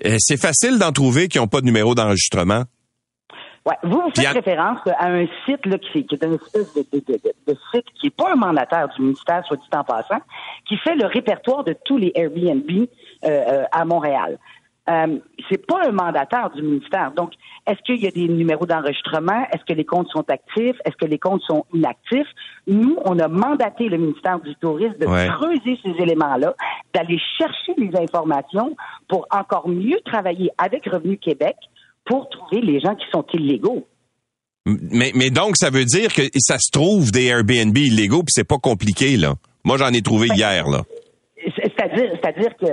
euh, c'est facile d'en trouver qui n'ont pas de numéro d'enregistrement. Ouais. Vous, vous faites référence à un site là, qui, est un espèce de, site qui n'est pas un mandataire du ministère, soit dit en passant, qui fait le répertoire de tous les Airbnb euh, euh, à Montréal. Euh, c'est pas un mandataire du ministère. Donc, est-ce qu'il y a des numéros d'enregistrement? Est-ce que les comptes sont actifs? Est-ce que les comptes sont inactifs? Nous, on a mandaté le ministère du Tourisme de creuser ces éléments-là, d'aller chercher les informations pour encore mieux travailler avec Revenu Québec pour trouver les gens qui sont illégaux. Mais, mais donc, ça veut dire que ça se trouve des Airbnb illégaux, puis c'est pas compliqué, là. Moi, j'en ai trouvé hier, là. C'est-à-dire, c'est-à-dire que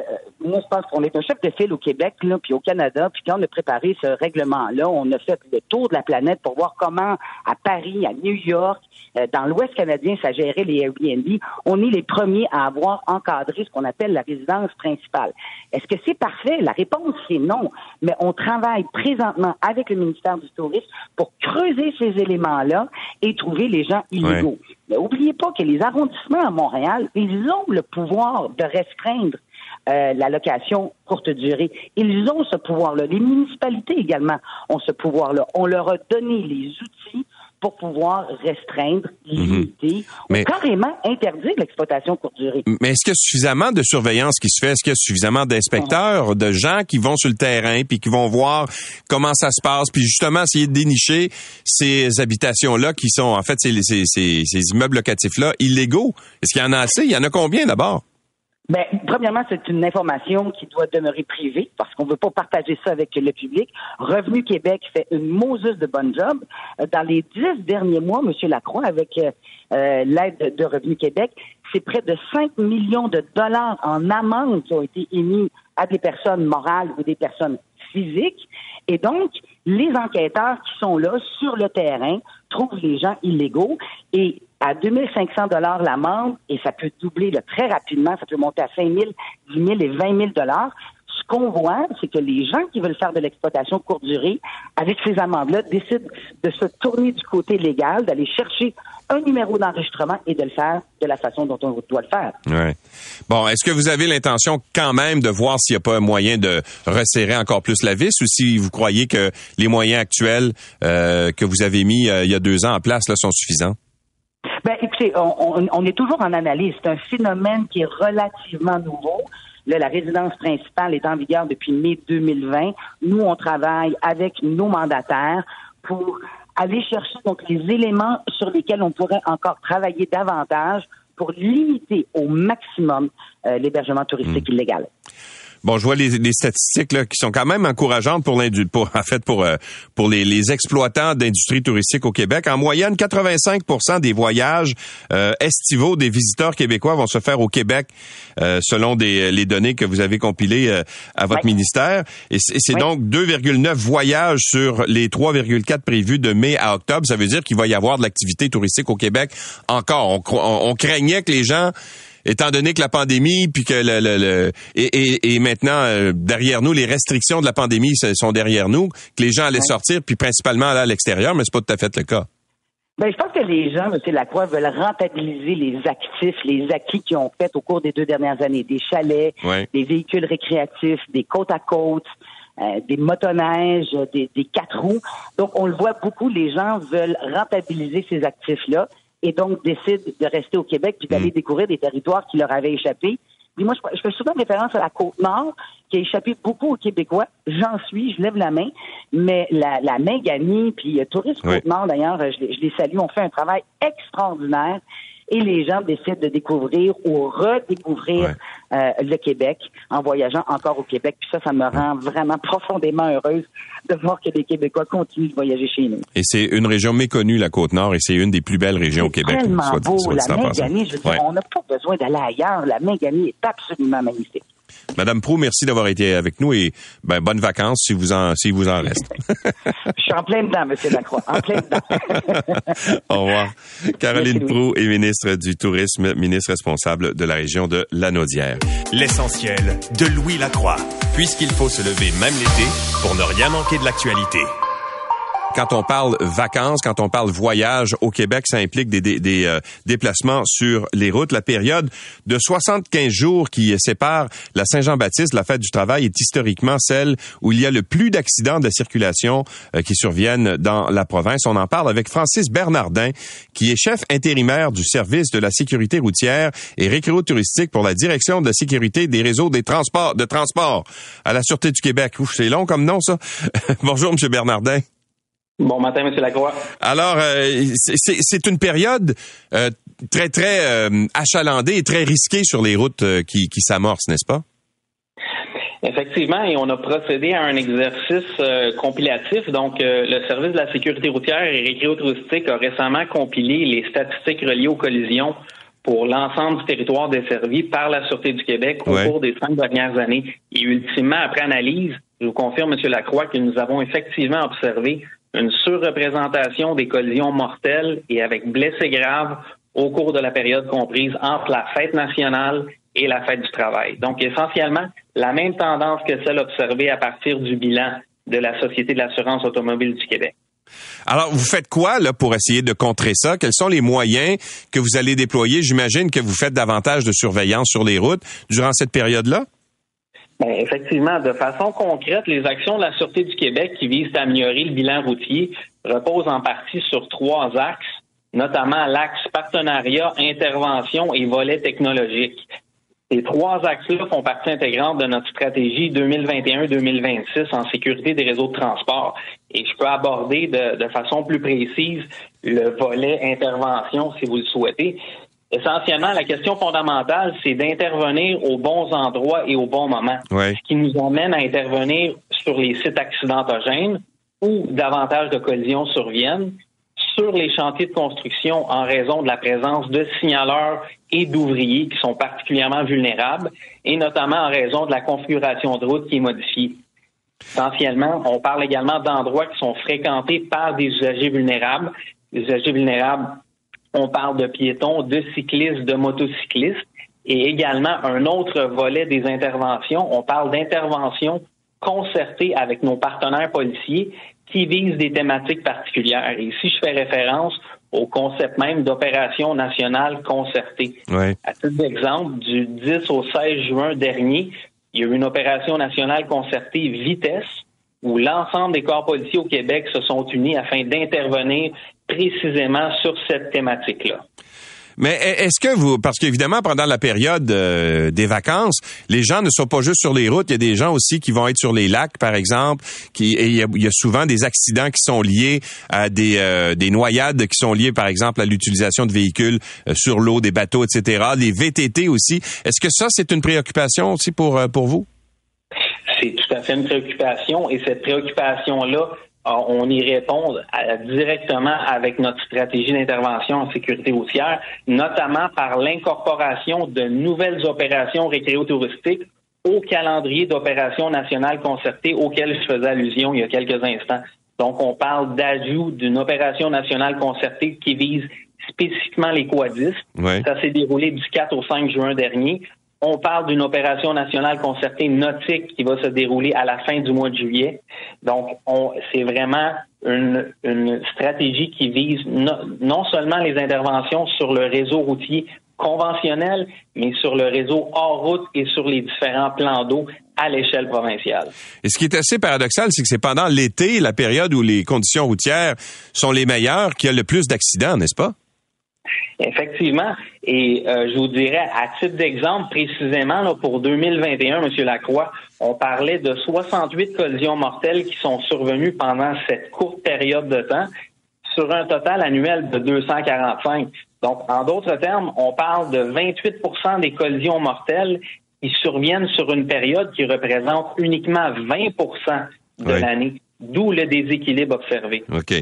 moi, je pense qu'on est un chef de file au Québec, là, puis au Canada, puis quand on a préparé ce règlement-là, on a fait le tour de la planète pour voir comment, à Paris, à New York, euh, dans l'Ouest canadien, ça gérait les Airbnb. On est les premiers à avoir encadré ce qu'on appelle la résidence principale. Est-ce que c'est parfait? La réponse, c'est non. Mais on travaille présentement avec le ministère du Tourisme pour creuser ces éléments-là et trouver les gens illégaux. Mais oubliez pas que les arrondissements à Montréal, ils ont le pouvoir de restreindre euh, la location courte durée. Ils ont ce pouvoir-là. Les municipalités également ont ce pouvoir-là. On leur a donné les outils pour pouvoir restreindre, mhm. limiter ou carrément interdire l'exploitation courte durée. Mais est-ce qu'il y a suffisamment de surveillance qui se fait? Est-ce qu'il y a suffisamment d'inspecteurs, de gens qui vont sur le terrain puis qui vont voir comment ça se passe puis justement essayer de dénicher ces habitations-là qui sont en fait ces, ces, ces, ces immeubles locatifs-là illégaux? Est-ce qu'il y en a assez? Il y en a combien d'abord? Ben, premièrement, c'est une information qui doit demeurer privée parce qu'on ne veut pas partager ça avec le public. Revenu Québec fait une Moses de bonne job. Euh, dans les dix derniers mois, M. Lacroix, avec euh, euh, l'aide de Revenu Québec, c'est près de 5 millions de dollars en amende qui ont été émis à des personnes morales ou des personnes physiques. Et donc, les enquêteurs qui sont là sur le terrain trouvent les gens illégaux et à 2500 dollars l'amende et ça peut doubler très rapidement, ça peut monter à 5 000, 10 000 et 20 000 dollars. Ce qu'on voit, c'est que les gens qui veulent faire de l'exploitation courte durée, avec ces amendes-là, décident de se tourner du côté légal, d'aller chercher un numéro d'enregistrement et de le faire de la façon dont on doit le faire. Ouais. Bon, est-ce que vous avez l'intention quand même de voir s'il n'y a pas un moyen de resserrer encore plus la vis ou si vous croyez que les moyens actuels euh, que vous avez mis euh, il y a deux ans en place là, sont suffisants? Ben, écoutez, on, est toujours en analyse. C'est un phénomène qui est relativement nouveau. la résidence principale est en vigueur depuis mai 2020. Nous, on travaille avec nos mandataires pour aller chercher donc les éléments sur lesquels on pourrait encore travailler davantage pour limiter au maximum euh, l'hébergement touristique hmm. illégal. Bon, je vois les, statistiques là, qui sont quand même encourageantes pour pour en fait pour euh, pour les, les exploitants d'industrie touristique au Québec. En moyenne, 85% des voyages euh, estivaux des visiteurs québécois vont se faire au Québec, euh, selon des, les données que vous avez compilées à votre ministère. Et c'est donc 2,9 voyages sur les 3,4 prévus de mai à octobre. Ça veut dire qu'il va y avoir de l'activité touristique au Québec encore. on craignait que les gens étant donné que la pandémie, puis que le, le, et, et, maintenant euh, derrière nous, les restrictions de la pandémie sont derrière nous, que les gens allaient sortir, puis principalement aller à l'extérieur, mais c'est pas tout à fait le cas. Ben, je pense que les gens, M. Lacroix, veulent rentabiliser les actifs, les acquis qu'ils ont fait au cours des deux dernières années. Des chalets, des véhicules récréatifs, des côtes à côte, euh, des motoneiges, des, des quatre roues. Donc, on le voit beaucoup, les gens veulent rentabiliser ces actifs-là et donc décident de rester au Québec puis d'aller mm. découvrir des territoires qui leur avaient échappé. Puis moi, je, fais souvent référence à la Côte-Nord, qui a échappé beaucoup aux Québécois. J'en suis, je lève la main. Mais la, la main gagnée, puis euh, Tourisme Côte-Nord, d'ailleurs, je, je les salue, ont fait un travail extraordinaire et les gens décident de découvrir ou redécouvrir euh, le Québec en voyageant encore au Québec. Puis ça, ça me rend vraiment profondément heureuse de voir que les Québécois continuent de voyager chez nous. Et c'est une région méconnue, la Côte-Nord, et c'est une des plus belles régions au Québec. tellement beau. la Méganie, je veux dire, on n'a pas besoin d'aller ailleurs. La Méganie est absolument magnifique. Madame Prou, merci d'avoir été avec nous et ben, bonnes vacances si vous en, si vous en reste. Je suis en plein dedans, Monsieur Lacroix, en plein dedans. Au revoir. Caroline Prou est ministre du Tourisme, ministre responsable de la région de Lanaudière. L'essentiel de Louis Lacroix, puisqu'il faut se lever même l'été pour ne rien manquer de l'actualité quand on parle vacances, quand on parle voyage au Québec, ça implique des, des, euh, déplacements sur les routes. La période de 75 jours qui sépare la Saint-Jean-Baptiste, la fête du travail, est historiquement celle où il y a le plus d'accidents de circulation euh, qui surviennent dans la province. On en parle avec Francis Bernardin, qui est chef intérimaire du service de la sécurité routière et récréo-touristique pour la direction de la sécurité des réseaux des transports, de transport à la Sûreté du Québec. Ouf, c'est long comme nom, ça. Bonjour, Monsieur Bernardin. Bon matin, M. Lacroix. Alors, euh, c'est une période euh, très, très euh, achalandée et très risquée sur les routes qui, qui s'amorcent, n'est-ce pas? Effectivement, et on a procédé à un exercice euh, compilatif. Donc, euh, le service de la sécurité routière et récréo-touristique a récemment compilé les statistiques reliées aux collisions pour l'ensemble du territoire desservi par la Sûreté du Québec au cours des cinq dernières années. Et ultimement, après analyse, je vous confirme, M. Lacroix, que nous avons effectivement observé une surreprésentation des collisions mortelles et avec blessés graves au cours de la période comprise entre la fête nationale et la fête du travail. Donc, essentiellement, la même tendance que celle observée à partir du bilan de la Société de l'assurance automobile du Québec. Alors, vous faites quoi là pour essayer de contrer ça? Quels sont les moyens que vous allez déployer? J'imagine que vous faites davantage de surveillance sur les routes durant cette période-là? Bien, effectivement, de façon concrète, les actions de la Sûreté du Québec qui visent à améliorer le bilan routier reposent en partie sur trois axes, notamment l'axe partenariat, intervention et volet technologique. Ces trois axes-là font partie intégrante de notre stratégie 2021-2026 en sécurité des réseaux de transport. Et je peux aborder de, de, façon plus précise le volet intervention si vous le souhaitez. Essentiellement, la question fondamentale, c'est d'intervenir aux bons endroits et au bon moment. Ouais. Ce qui nous amène à intervenir sur les sites accidentogènes où davantage de collisions surviennent sur les chantiers de construction en raison de la présence de signaleurs et d'ouvriers qui sont particulièrement vulnérables, et notamment en raison de la configuration de route qui est modifiée. Essentiellement, on parle également d'endroits qui sont fréquentés par des usagers vulnérables. Les usagers vulnérables, on parle de piétons, de cyclistes, de motocyclistes, et également un autre volet des interventions, on parle d'interventions concertées avec nos partenaires policiers qui visent des thématiques particulières. Et ici, je fais référence au concept même d'opération nationale concertée. Ouais. À titre d'exemple, du 10 au 16 juin dernier, il y a eu une opération nationale concertée vitesse où l'ensemble des corps policiers au Québec se sont unis afin d'intervenir précisément sur cette thématique-là. Mais est-ce que vous, parce qu'évidemment, pendant la période euh, des vacances, les gens ne sont pas juste sur les routes, il y a des gens aussi qui vont être sur les lacs, par exemple, et il y a, souvent des accidents qui sont liés à des, euh, des noyades qui sont liées, par exemple, à l'utilisation de véhicules euh, sur l'eau, des bateaux, etc. Les VTT aussi. Est-ce que ça, c'est une préoccupation aussi pour, pour vous? C'est tout à fait une préoccupation et cette préoccupation-là, on y répond directement avec notre stratégie d'intervention en sécurité routière, notamment par l'incorporation de nouvelles opérations récréo-touristiques au calendrier d'opérations nationales concertées auquel je faisais allusion il y a quelques instants. Donc, on parle d'ajout d'une opération nationale concertée qui vise spécifiquement les quadistes. Ouais. Ça s'est déroulé du 4 au 5 juin dernier. On parle d'une opération nationale concertée nautique qui va se dérouler à la fin du mois de juillet. Donc, c'est vraiment une, une, stratégie qui vise non, non, seulement les interventions sur le réseau routier conventionnel, mais sur le réseau hors route et sur les différents plans d'eau à l'échelle provinciale. Et ce qui est assez paradoxal, c'est que c'est pendant l'été, la période où les conditions routières sont les meilleures, qu'il y a le plus d'accidents, n'est-ce pas? Effectivement. Et euh, je vous dirais, à titre d'exemple, précisément là, pour 2021, M. Lacroix, on parlait de 68 collisions mortelles qui sont survenues pendant cette courte période de temps sur un total annuel de 245. Donc, en d'autres termes, on parle de 28% des collisions mortelles qui surviennent sur une période qui représente uniquement 20% de oui. l'année. D'où le déséquilibre observé. OK.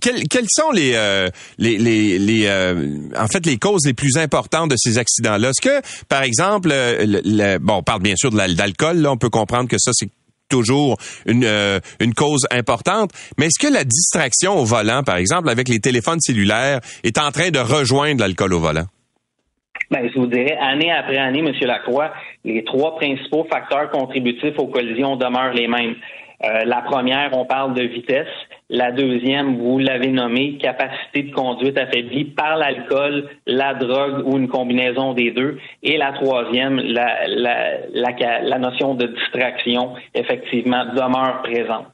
Quelles, quelles sont les, euh, les, les, les euh, en fait, les causes les plus importantes de ces accidents-là? Est-ce que, par exemple, le, le, bon, on parle bien sûr de l'alcool, là, on peut comprendre que ça, c'est toujours une, euh, une cause importante, mais est-ce que la distraction au volant, par exemple, avec les téléphones cellulaires, est en train de rejoindre l'alcool au volant? Ben, je vous dirais, année après année, M. Lacroix, les trois principaux facteurs contributifs aux collisions demeurent les mêmes. Euh, la première, on parle de vitesse. La deuxième, vous l'avez nommé, capacité de conduite affaiblie par l'alcool, la drogue ou une combinaison des deux. Et la troisième, la, la, la, la notion de distraction, effectivement, demeure présente.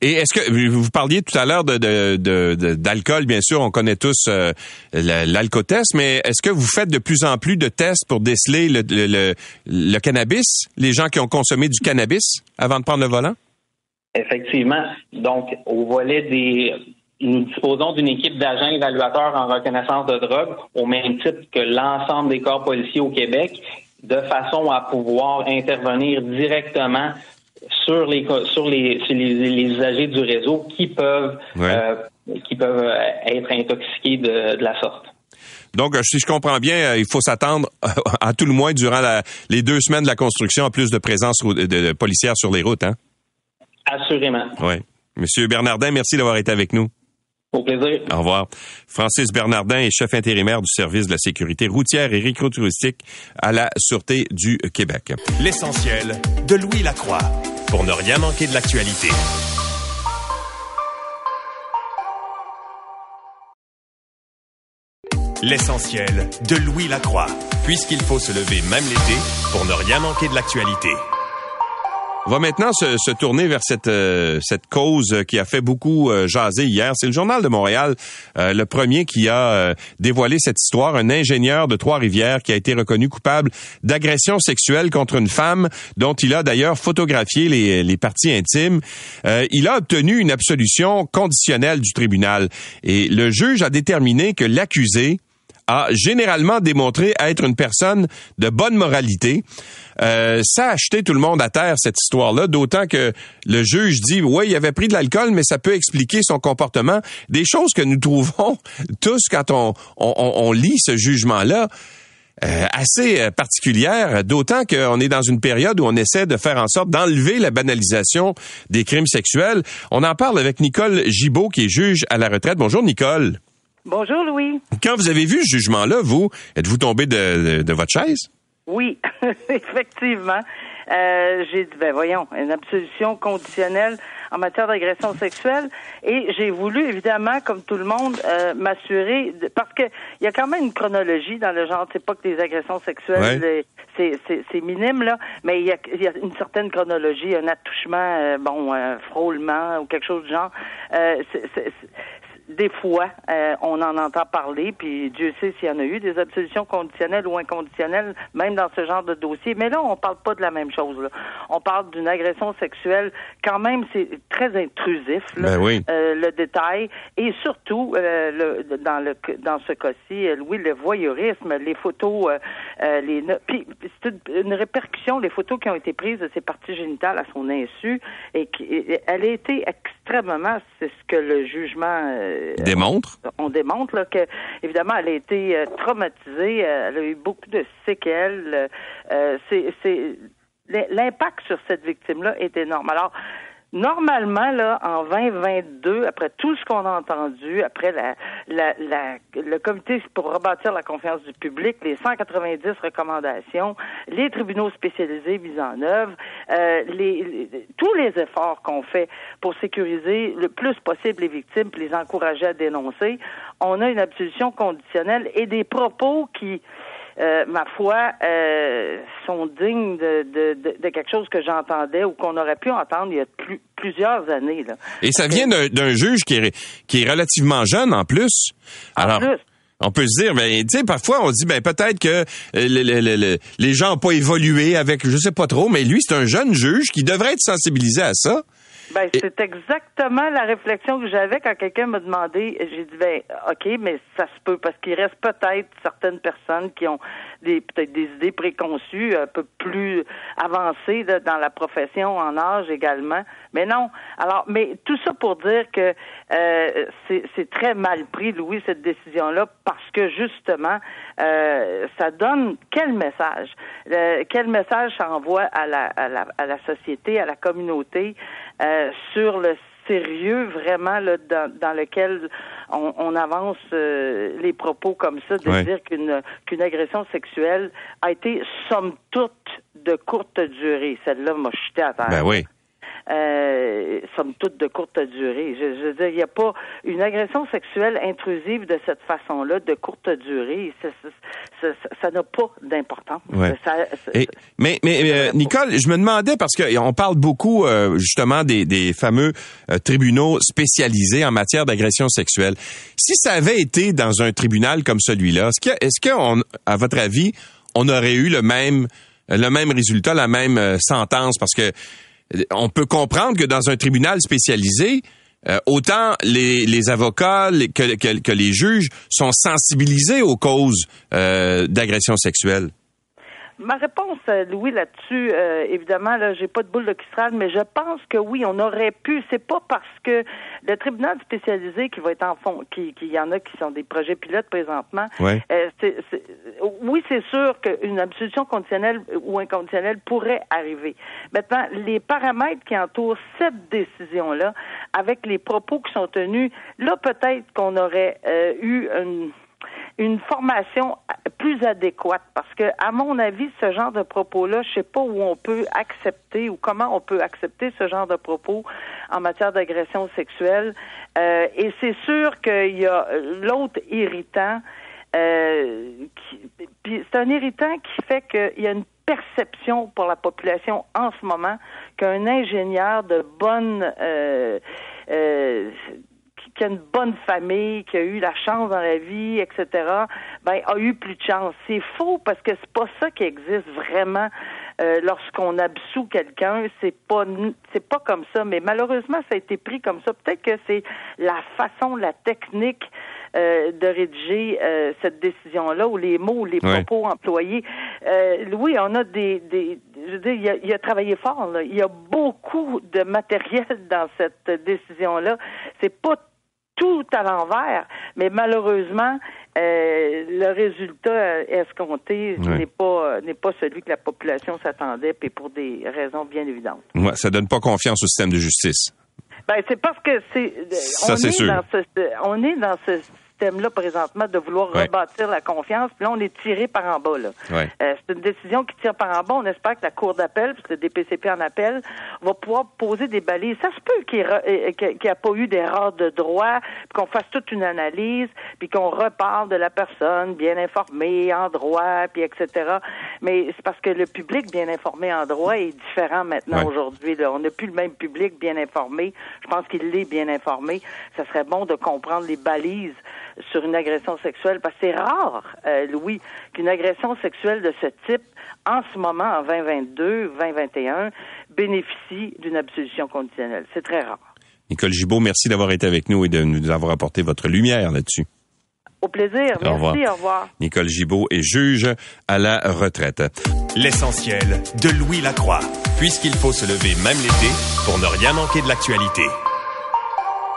Et est-ce que vous parliez tout à l'heure de, de, d'alcool, bien sûr, on connaît tous euh, l'alcotest, mais est-ce que vous faites de plus en plus de tests pour déceler le, le, le, cannabis, les gens qui ont consommé du cannabis avant de prendre le volant? Effectivement. Donc, au volet des. Nous disposons d'une équipe d'agents évaluateurs en reconnaissance de drogue, au même titre que l'ensemble des corps policiers au Québec. de façon à pouvoir intervenir directement sur les sur les, les, usagers du réseau qui peuvent euh, qui peuvent être intoxiqués de, la sorte. Donc, si je comprends bien, il faut s'attendre à tout le moins durant les deux semaines de la construction à plus de présence de, policière sur les routes, hein? Assurément. Oui. Monsieur Bernardin, merci d'avoir été avec nous. Au plaisir. Au revoir. Francis Bernardin est chef intérimaire du service de la sécurité routière et récro-touristique à la Sûreté du Québec. L'essentiel de Louis Lacroix pour ne rien manquer de l'actualité. L'essentiel de Louis Lacroix, puisqu'il faut se lever même l'été pour ne rien manquer de l'actualité. Va maintenant se, tourner vers cette euh, cette cause qui a fait beaucoup euh, jaser hier. C'est le journal de Montréal, euh, le premier qui a dévoilé cette histoire. Un ingénieur de Trois-Rivières qui a été reconnu coupable d'agression sexuelle contre une femme, dont il a d'ailleurs photographié les, les parties intimes. il a obtenu une absolution conditionnelle du tribunal et le juge a déterminé que l'accusé a généralement démontré être une personne de bonne moralité. Euh, ça a acheté tout le monde à terre, cette histoire-là, d'autant que le juge dit, oui, il avait pris de l'alcool, mais ça peut expliquer son comportement. Des choses que nous trouvons tous quand on, lit ce jugement-là. Euh, assez euh, particulière, d'autant qu'on est dans une période où on essaie de faire en sorte d'enlever la banalisation des crimes sexuels. On en parle avec Nicole Gibault, qui est juge à la retraite. Bonjour, Nicole. Bonjour, Louis. Quand vous avez vu ce jugement-là, vous, êtes-vous tombé de, de, votre chaise? Oui, effectivement. Euh, j'ai dit, ben voyons, une absolution conditionnelle en matière d'agression sexuelle. Et j'ai voulu, évidemment, comme tout le monde, euh, m'assurer, parce que il y a quand même une chronologie dans le genre. C'est pas que des agressions sexuelles, c'est minime là, mais il y, a, y a, une certaine chronologie, un attouchement, euh, bon, frôlement ou quelque chose du genre. c'est des fois, euh, on en entend parler, puis Dieu sait s'il y en a eu des absolutions conditionnelles ou inconditionnelles, même dans ce genre de dossier. Mais là, on parle pas de la même chose. Là. On parle d'une agression sexuelle. Quand même, c'est très intrusif ben euh, le détail, et surtout euh, le, dans le dans ce cas-ci, oui, le voyeurisme, les photos, les puis c'est une, répercussion, les photos qui ont été prises de ses parties génitales à son insu, et qui, elle a été extrêmement, c'est ce que le jugement euh, démontre. On, démontre là, que évidemment elle a été euh, traumatisée, euh, elle a eu beaucoup de séquelles. c'est l'impact sur cette victime-là est énorme. Alors, Normalement, là, en 2022, après tout ce qu'on a entendu, après la, la, la, le comité pour rebâtir la confiance du public, les 190 recommandations, les tribunaux spécialisés mis en œuvre, euh, les, tous les efforts qu'on fait pour sécuriser le plus possible les victimes, puis les encourager à dénoncer, on a une absolution conditionnelle et des propos qui euh, ma foi, euh, sont dignes de, de, de, quelque chose que j'entendais ou qu'on aurait pu entendre il y a plus, plusieurs années. Là. Et ça vient d'un juge qui est, qui est relativement jeune en plus. Alors, On peut se dire, mais tu sais, parfois on dit, ben peut-être que euh, les gens n'ont pas évolué avec, je sais pas trop, mais lui c'est un jeune juge qui devrait être sensibilisé à ça. Ben, c'est exactement la réflexion que j'avais quand quelqu'un m'a demandé. J'ai dit, ben, OK, mais ça se peut, parce qu'il reste peut-être certaines personnes qui ont des peut-être des idées préconçues un peu plus avancées dans la profession, en âge également. Mais non. Alors, mais tout ça pour dire que euh, c'est très mal pris, Louis, cette décision-là, parce que justement, euh, ça donne quel message? Euh, quel message ça envoie à la, à la, à la société, à la communauté? Sur le sérieux vraiment là, dans, dans lequel on, on avance euh, les propos comme ça, de dire qu'une qu'une agression sexuelle a été somme toute de courte durée. Celle-là m'a chuté à terre. Ben oui euh, somme toute de courte durée. Je, veux dire, il n'y a pas une agression sexuelle intrusive de cette façon-là, de courte durée. Ça n'a pas d'importance. mais, mais euh, Nicole, je me demandais parce qu'on parle beaucoup euh, justement des, des fameux euh, tribunaux spécialisés en matière d'agression sexuelle. Si ça avait été dans un tribunal comme celui-là, est-ce que, est-ce que, à votre avis, on aurait eu le même le même résultat, la même sentence? Parce que on peut comprendre que dans un tribunal spécialisé, euh, autant les, avocats que, les juges sont sensibilisés aux causes euh, d'agression sexuelle. ma réponse, euh, Louis, là-dessus, évidemment, là, j'ai pas de boule de cristal, mais je pense que oui, on aurait pu. C'est pas parce que le tribunal spécialisé qui va être en fond, qui, qui y en a qui sont des projets pilotes présentement. Ouais. euh, oui, c'est sûr qu'une absolution conditionnelle ou inconditionnelle pourrait arriver. Maintenant, les paramètres qui entourent cette décision-là, avec les propos qui sont tenus, là, peut-être qu'on aurait euh, eu une une formation plus adéquate parce que à mon avis ce genre de propos là je sais pas où on peut accepter ou comment on peut accepter ce genre de propos en matière d'agression sexuelle. Euh, et c'est sûr qu'il y a l'autre irritant euh, c'est un irritant qui fait qu'il y a une perception pour la population en ce moment qu'un ingénieur de bonne euh, euh, qui- a une bonne famille, qui a eu la chance dans la vie, etc., ben, a eu plus de chance. C'est faux parce que c'est pas ça qui existe vraiment euh, lorsqu'on absout quelqu'un. C'est pas, c'est pas comme ça. Mais malheureusement, ça a été pris comme ça. Peut-être que c'est la façon, la technique euh, de rédiger euh, cette décision-là, ou les mots, ou les propos employés. Euh, Louis, on a des, des je veux dire, il a, il a travaillé fort. Là. Il y a beaucoup de matériel dans cette décision-là. C'est pas tout à l'envers, mais malheureusement, euh, le résultat escompté n'est pas n'est pas celui que la population s'attendait, puis pour des raisons bien évidentes. Ouais, ça donne pas confiance au système de justice. Ben c'est parce que c'est Ça, on c'est est sûr. dans ce on est dans ce système-là présentement de vouloir Ouais. rebâtir la confiance, puis là on est tiré par en bas là. Ouais. Euh, c'est une décision qui tire par en bas. On espère que la Cour d'appel, puisque le DPCP en appel, va pouvoir poser des balises. Ça se peut qu'il n'y ait pas eu d'erreur de droit, puis qu'on fasse toute une analyse, puis qu'on reparle de la personne bien informée en droit, puis etc. Mais c'est parce que le public bien informé en droit est différent maintenant Ouais. aujourd'hui. On n'a plus le même public bien informé. Je pense qu'il l'est bien informé. Ça serait bon de comprendre les balises sur une agression sexuelle, parce que c'est rare, euh, Louis, qu'une agression sexuelle de ce type, en ce moment, en 2022, 2021, bénéficie d'une absolution conditionnelle. C'est très rare. Nicole Gibault, merci d'avoir été avec nous et de nous avoir apporté votre lumière là-dessus. Au plaisir. Au revoir. Merci. Au revoir. Nicole Gibault est juge à la retraite. L'essentiel de Louis Lacroix. Puisqu'il faut se lever même l'été pour ne rien manquer de l'actualité.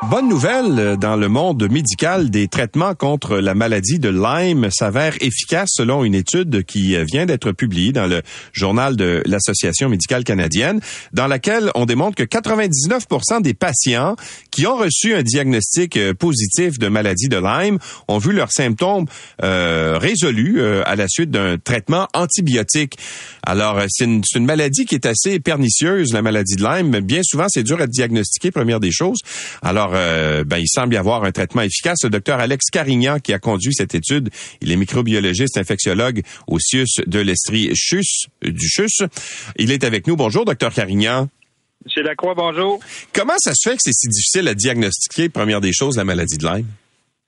Bonne nouvelle, euh, dans le monde médical, des traitements contre la maladie de Lyme s'avèrent efficaces selon une étude qui euh, vient d'être publiée dans le journal de l'Association médicale canadienne, dans laquelle on démontre que 99% des patients qui ont reçu un diagnostic euh, positif de maladie de Lyme ont vu leurs symptômes résolus à la suite d'un traitement antibiotique. Alors, c'est une, c'est une maladie qui est assez pernicieuse, la maladie de Lyme. mais Bien souvent, c'est dur à diagnostiquer, première des choses. Alors, euh, ben, il semble y avoir un traitement efficace. Le docteur Alex Carignan, qui a conduit cette étude, il est microbiologiste, infectiologue au CIUS de l'Estrie CHUS, du CHUS. Il est avec nous. Bonjour, docteur Carignan. Monsieur Lacroix, bonjour. Comment ça se fait que c'est si difficile à diagnostiquer, première des choses, la maladie de Lyme?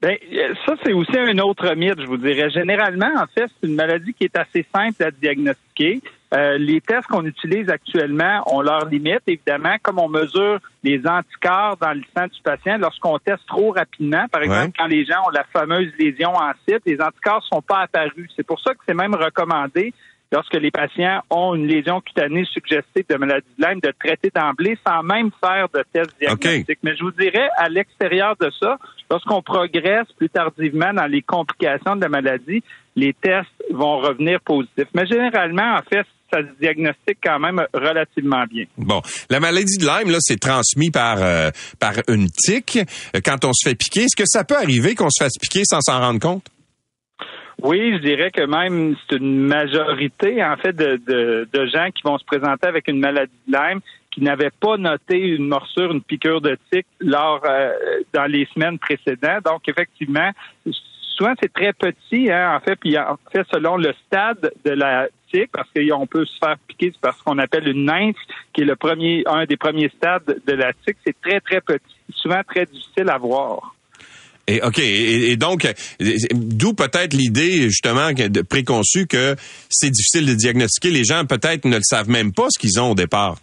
Euh, ça, c'est aussi un autre mythe, je vous dirais. Généralement, en fait, c'est une maladie qui est assez simple à diagnostiquer. Euh, les tests qu'on utilise actuellement ont leurs limites, évidemment, comme on mesure les anticorps dans le sang du patient lorsqu'on teste trop rapidement. Par exemple, Ouais. quand les gens ont la fameuse lésion en site, les anticorps sont pas apparus. C'est pour ça que c'est même recommandé lorsque les patients ont une lésion cutanée suggestive de maladie de Lyme, de traiter d'emblée sans même faire de test diagnostic. Mais je vous dirais, à l'extérieur de ça, lorsqu'on progresse plus tardivement dans les complications de la maladie, les tests vont revenir positifs. Mais généralement, en fait, ça se diagnostique quand même relativement bien. Bon, la maladie de Lyme, là, c'est transmis par euh, par une tique. Euh, Quand on se fait piquer, est-ce que ça peut arriver qu'on se fasse piquer sans s'en rendre compte? Oui, je dirais que même c'est une majorité en fait de, de, de gens qui vont se présenter avec une maladie de Lyme qui n'avaient pas noté une morsure, une piqûre de tique lors euh, dans les semaines précédentes. Donc effectivement, souvent c'est très petit, hein, en fait, puis en fait selon le stade de la parce qu'on peut se faire piquer c'est parce qu'on appelle une nymphe, qui est le premier, un des premiers stades de la tique, c'est très très petit, souvent très difficile à voir. Et ok, et, et donc d'où peut-être l'idée justement préconçue que c'est difficile de diagnostiquer. Les gens peut-être ne le savent même pas ce qu'ils ont au départ.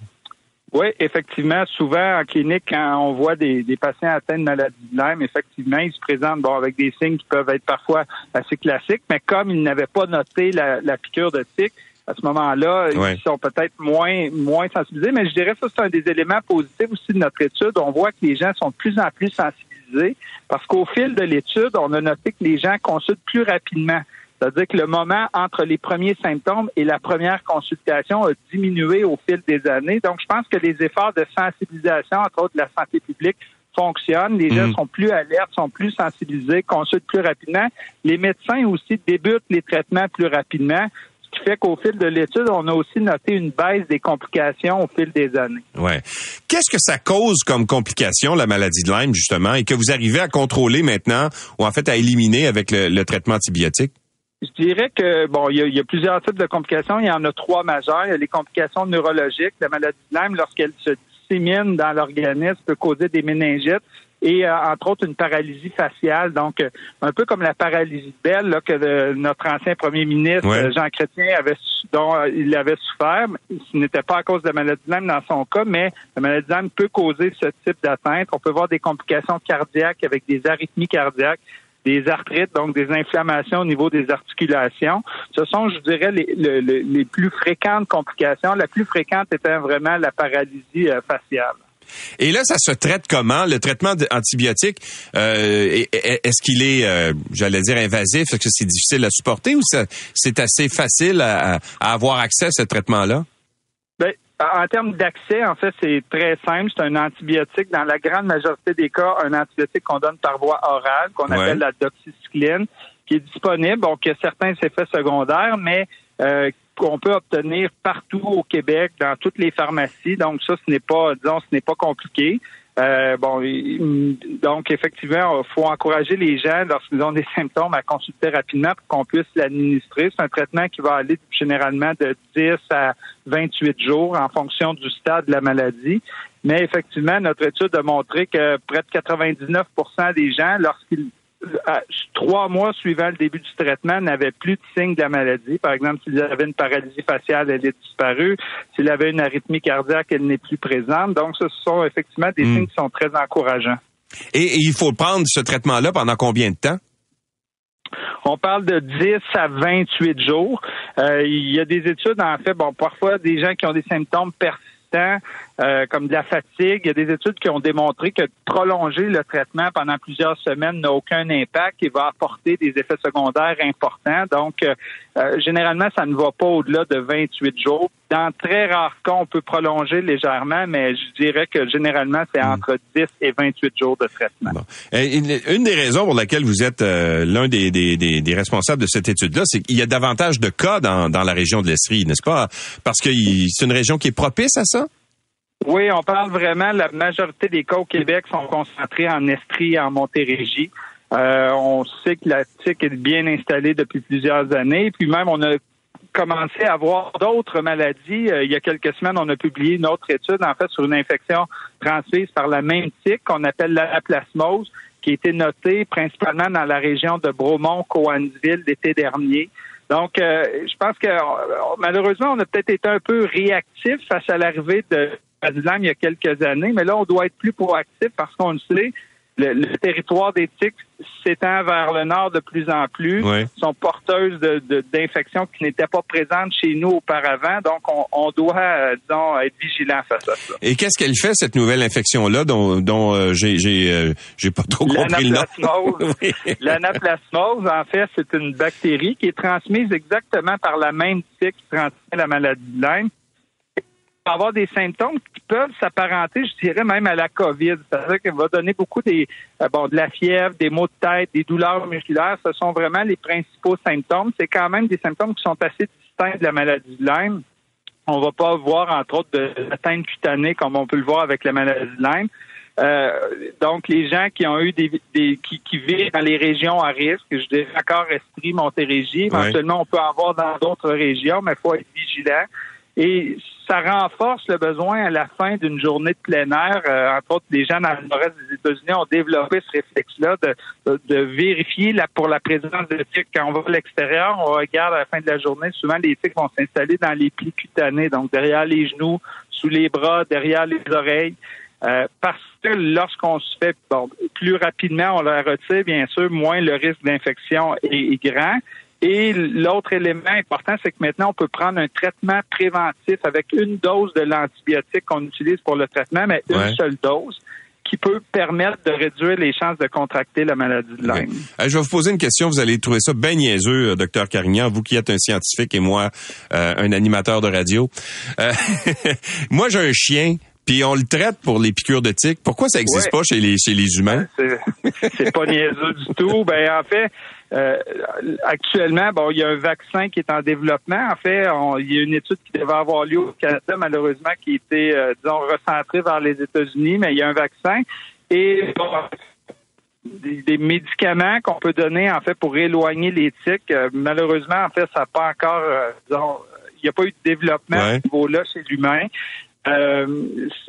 Oui, effectivement, souvent en clinique, quand on voit des, des patients atteints de maladie de Lyme, effectivement, ils se présentent bon, avec des signes qui peuvent être parfois assez classiques, mais comme ils n'avaient pas noté la, la piqûre de tique, à ce moment-là, ils sont peut-être moins moins sensibilisés. Mais je dirais que ça, c'est un des éléments positifs aussi de notre étude. On voit que les gens sont de plus en plus sensibilisés parce qu'au fil de l'étude, on a noté que les gens consultent plus rapidement. C'est-à-dire que le moment entre les premiers symptômes et la première consultation a diminué au fil des années. Donc, je pense que les efforts de sensibilisation, entre autres de la santé publique, fonctionnent. Les gens mm. sont plus alertes, sont plus sensibilisés, consultent plus rapidement. Les médecins aussi débutent les traitements plus rapidement ce qui fait qu'au fil de l'étude, on a aussi noté une baisse des complications au fil des années. Ouais. Qu'est-ce que ça cause comme complication, la maladie de Lyme, justement, et que vous arrivez à contrôler maintenant, ou en fait à éliminer avec le traitement antibiotique? Je dirais que bon, il y, a, plusieurs types de complications. Il y en a trois majeures. Il y a les complications neurologiques. La maladie de Lyme, lorsqu'elle se dissémine dans l'organisme, peut causer des méningites et euh, entre autres une paralysie faciale. Donc, euh, un peu comme la paralysie belle là, que notre ancien premier ministre Jean Chrétien avait dont euh, il avait souffert. Ce n'était pas à cause de la maladie de Lyme dans son cas, mais la maladie de Lyme peut causer ce type d'atteinte. On peut voir des complications cardiaques avec des arythmies cardiaques des arthrites, donc des inflammations au niveau des articulations. Ce sont, je dirais, les, plus fréquentes complications. La plus fréquente étant vraiment la paralysie euh, faciale. Et là, ça se traite comment? Le traitement antibiotique, euh, est-ce qu'il est, euh, j'allais dire, invasif? Est-ce que c'est difficile à supporter ou c'est assez facile à, avoir accès à ce traitement-là? En termes d'accès, en fait, c'est très simple. C'est un antibiotique. Dans la grande majorité des cas, un antibiotique qu'on donne par voie orale, qu'on appelle la doxycycline, qui est disponible. Donc, il y a certains effets secondaires, mais euh, qu'on peut obtenir partout au Québec, dans toutes les pharmacies. Donc, ça, ce n'est pas, disons, ce n'est pas compliqué. Euh, bon, donc effectivement, il faut encourager les gens lorsqu'ils ont des symptômes à consulter rapidement pour qu'on puisse l'administrer. C'est un traitement qui va aller généralement de 10 à 28 jours en fonction du stade de la maladie. Mais effectivement, notre étude a montré que près de 99 des gens, lorsqu'ils trois mois suivant le début du traitement, n'avait plus de signes de la maladie. Par exemple, s'il avait une paralysie faciale, elle est disparue. S'il avait une arythmie cardiaque, elle n'est plus présente. Donc, ce sont effectivement des hmm. signes qui sont très encourageants. Et, il faut prendre ce traitement-là pendant combien de temps? On parle de 10 à 28 jours. Euh, il y a des études, en fait, bon, parfois des gens qui ont des symptômes persistants, euh, comme de la fatigue. Il y a des études qui ont démontré que prolonger le traitement pendant plusieurs semaines n'a aucun impact et va apporter des effets secondaires importants. Donc, euh, euh, généralement, ça ne va pas au-delà de 28 jours. Dans très rares cas, on peut prolonger légèrement, mais je dirais que généralement, c'est hmm. entre 10 et 28 jours de traitement. Une des raisons pour laquelle vous êtes l'un des, des, des, responsables de cette étude-là, c'est qu'il y a davantage de cas dans, dans la région de l'Estrie, n'est-ce pas? Parce que c'est une région qui est propice à ça? Oui, on parle vraiment, la majorité des cas au Québec sont concentrés en Estrie et en Montérégie. Euh, on sait que la TIC est bien installée depuis plusieurs années. Puis même, on a commencé à avoir d'autres maladies. Euh, il y a quelques semaines, on a publié une autre étude, en fait, sur une infection transmise par la même tique qu'on appelle l'anaplasmose, qui a été notée principalement dans la région de Bromont-Coansville l'été dernier. Donc, euh, je pense que malheureusement, on a peut-être été un peu réactif face à l'arrivée de il y a quelques années, mais là, on doit être plus proactif parce qu'on le sait, le, territoire des tiques s'étend vers le nord de plus en plus, sont porteuses d'infections qui n'étaient pas présentes chez nous auparavant. Donc, on, doit, euh, disons, être vigilant face à ça. Et qu'est-ce qu'elle fait, cette nouvelle infection-là, dont, dont euh, j'ai euh, pas trop compris le nom? L'anaplasmose, en fait, c'est une bactérie qui est transmise exactement par la même tique qui transmet la maladie de Lyme avoir des symptômes qui peuvent s'apparenter, je dirais même à la COVID. C'est-à-dire qu'elle va donner beaucoup des, euh, bon, de la fièvre, des maux de tête, des douleurs musculaires. Ce sont vraiment les principaux symptômes. C'est quand même des symptômes qui sont assez distincts de la maladie de Lyme. On va pas voir, entre autres, de l'atteinte cutanée comme on peut le voir avec la maladie de Lyme. Euh, donc, les gens qui ont eu des, qui, qui, vivent dans les régions à risque, je dirais encore Estrie, Montérégie, éventuellement on peut en avoir dans d'autres régions, mais il faut être vigilant. Et ça renforce le besoin à la fin d'une journée de plein air. Euh, entre autres, les gens dans le nord-est des États-Unis ont développé ce réflexe-là de, de, vérifier la, pour la présence de tiques. Quand on va à l'extérieur, on regarde à la fin de la journée, souvent les tiques vont s'installer dans les plis cutanés, donc derrière les genoux, sous les bras, derrière les oreilles. Euh, parce que lorsqu'on se fait bon, plus rapidement, on la retire, bien sûr, moins le risque d'infection est grand. Et l'autre élément important, c'est que maintenant, on peut prendre un traitement préventif avec une dose de l'antibiotique qu'on utilise pour le traitement, mais une seule dose qui peut permettre de réduire les chances de contracter la maladie de Lyme. je vais vous poser une question. Vous allez trouver ça bien niaiseux, euh, docteur Carignan, vous qui êtes un scientifique et moi, euh, un animateur de radio. Euh, moi, j'ai un chien puis on le traite pour les piqûres de tiques. Pourquoi ça n'existe pas chez les, chez les humains? C'est pas niaiseux du tout. Ben, en fait, euh, actuellement, bon, il y a un vaccin qui est en développement. En fait, il y a une étude qui devait avoir lieu au Canada, malheureusement, qui était, euh, disons, recentrée vers les États-Unis, mais il y a un vaccin. Et des, médicaments qu'on peut donner, en fait, pour éloigner les tiques. Euh, malheureusement, en fait, ça n'a pas encore, disons, il n'y a pas eu de développement à ce niveau-là chez l'humain. Euh,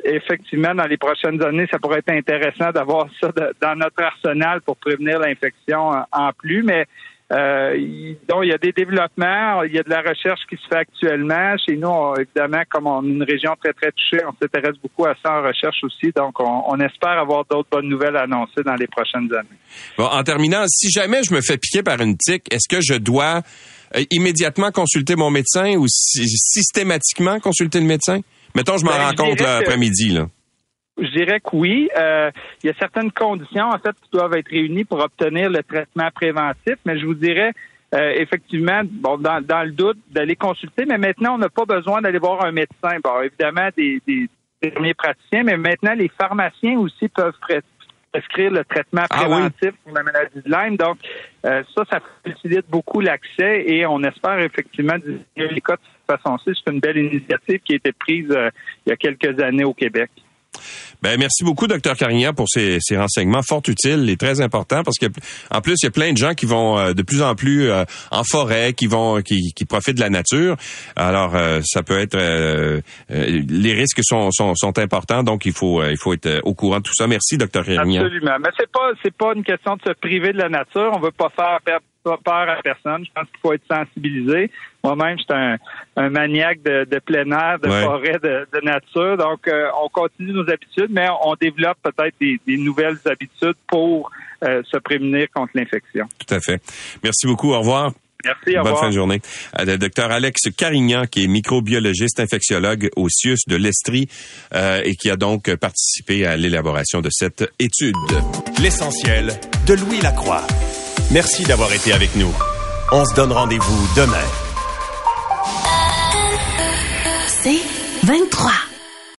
effectivement, dans les prochaines années, ça pourrait être intéressant d'avoir ça dans notre arsenal pour prévenir l'infection en, plus, mais euh, donc, il y a des développements, il y a de la recherche qui se fait actuellement. Chez nous, évidemment, comme on est une région très, très touchée, on s'intéresse beaucoup à ça en recherche aussi. Donc, on, espère avoir d'autres bonnes nouvelles à annoncer dans les prochaines années. Bon, en terminant, si jamais je me fais piquer par une tique, est-ce que je dois euh, immédiatement consulter mon médecin ou systématiquement consulter le médecin? Mettons, je m'en ben, rends compte l'après-midi, là. Je dirais que oui. Euh, il y a certaines conditions, en fait, qui doivent être réunies pour obtenir le traitement préventif, mais je vous dirais, euh, effectivement, bon, dans, le doute, d'aller consulter, mais maintenant, on n'a pas besoin d'aller voir un médecin. Bon, évidemment, des, des, premiers praticiens, mais maintenant, les pharmaciens aussi peuvent prescrire le traitement ah préventif pour la maladie de Lyme. Donc, euh, ça, ça facilite beaucoup l'accès et on espère effectivement les cas de façon-ci. C'est une belle initiative qui a été prise euh, il y a quelques années au Québec. Ben, merci beaucoup, docteur Carignan, pour ces, renseignements fort utiles et très importants parce que, en plus, il y a plein de gens qui vont euh, de plus en plus euh, en forêt, qui vont, qui, qui, profitent de la nature. Alors, euh, ça peut être, les risques sont, sont, sont, importants, donc il faut, il faut être au courant de tout ça. Merci, docteur Carignan. Absolument. Mais c'est pas, c'est pas une question de se priver de la nature. On veut pas faire perdre pas peur à personne. Je pense qu'il faut être sensibilisé. Moi-même, je suis un, maniaque de, plein air, de forêt, de, nature. Donc, euh, on continue nos habitudes, mais on développe peut-être des, nouvelles habitudes pour euh, se prémunir contre l'infection. Tout à fait. Merci beaucoup. Au revoir. Merci, au Bonne fin de journée. Euh, le docteur Alex Carignan, qui est microbiologiste infectiologue au CIUS de l'Estrie et qui a donc participé à l'élaboration de cette étude. L'essentiel de Louis Lacroix. Merci d'avoir été avec nous. On se donne rendez-vous demain. C'est 23.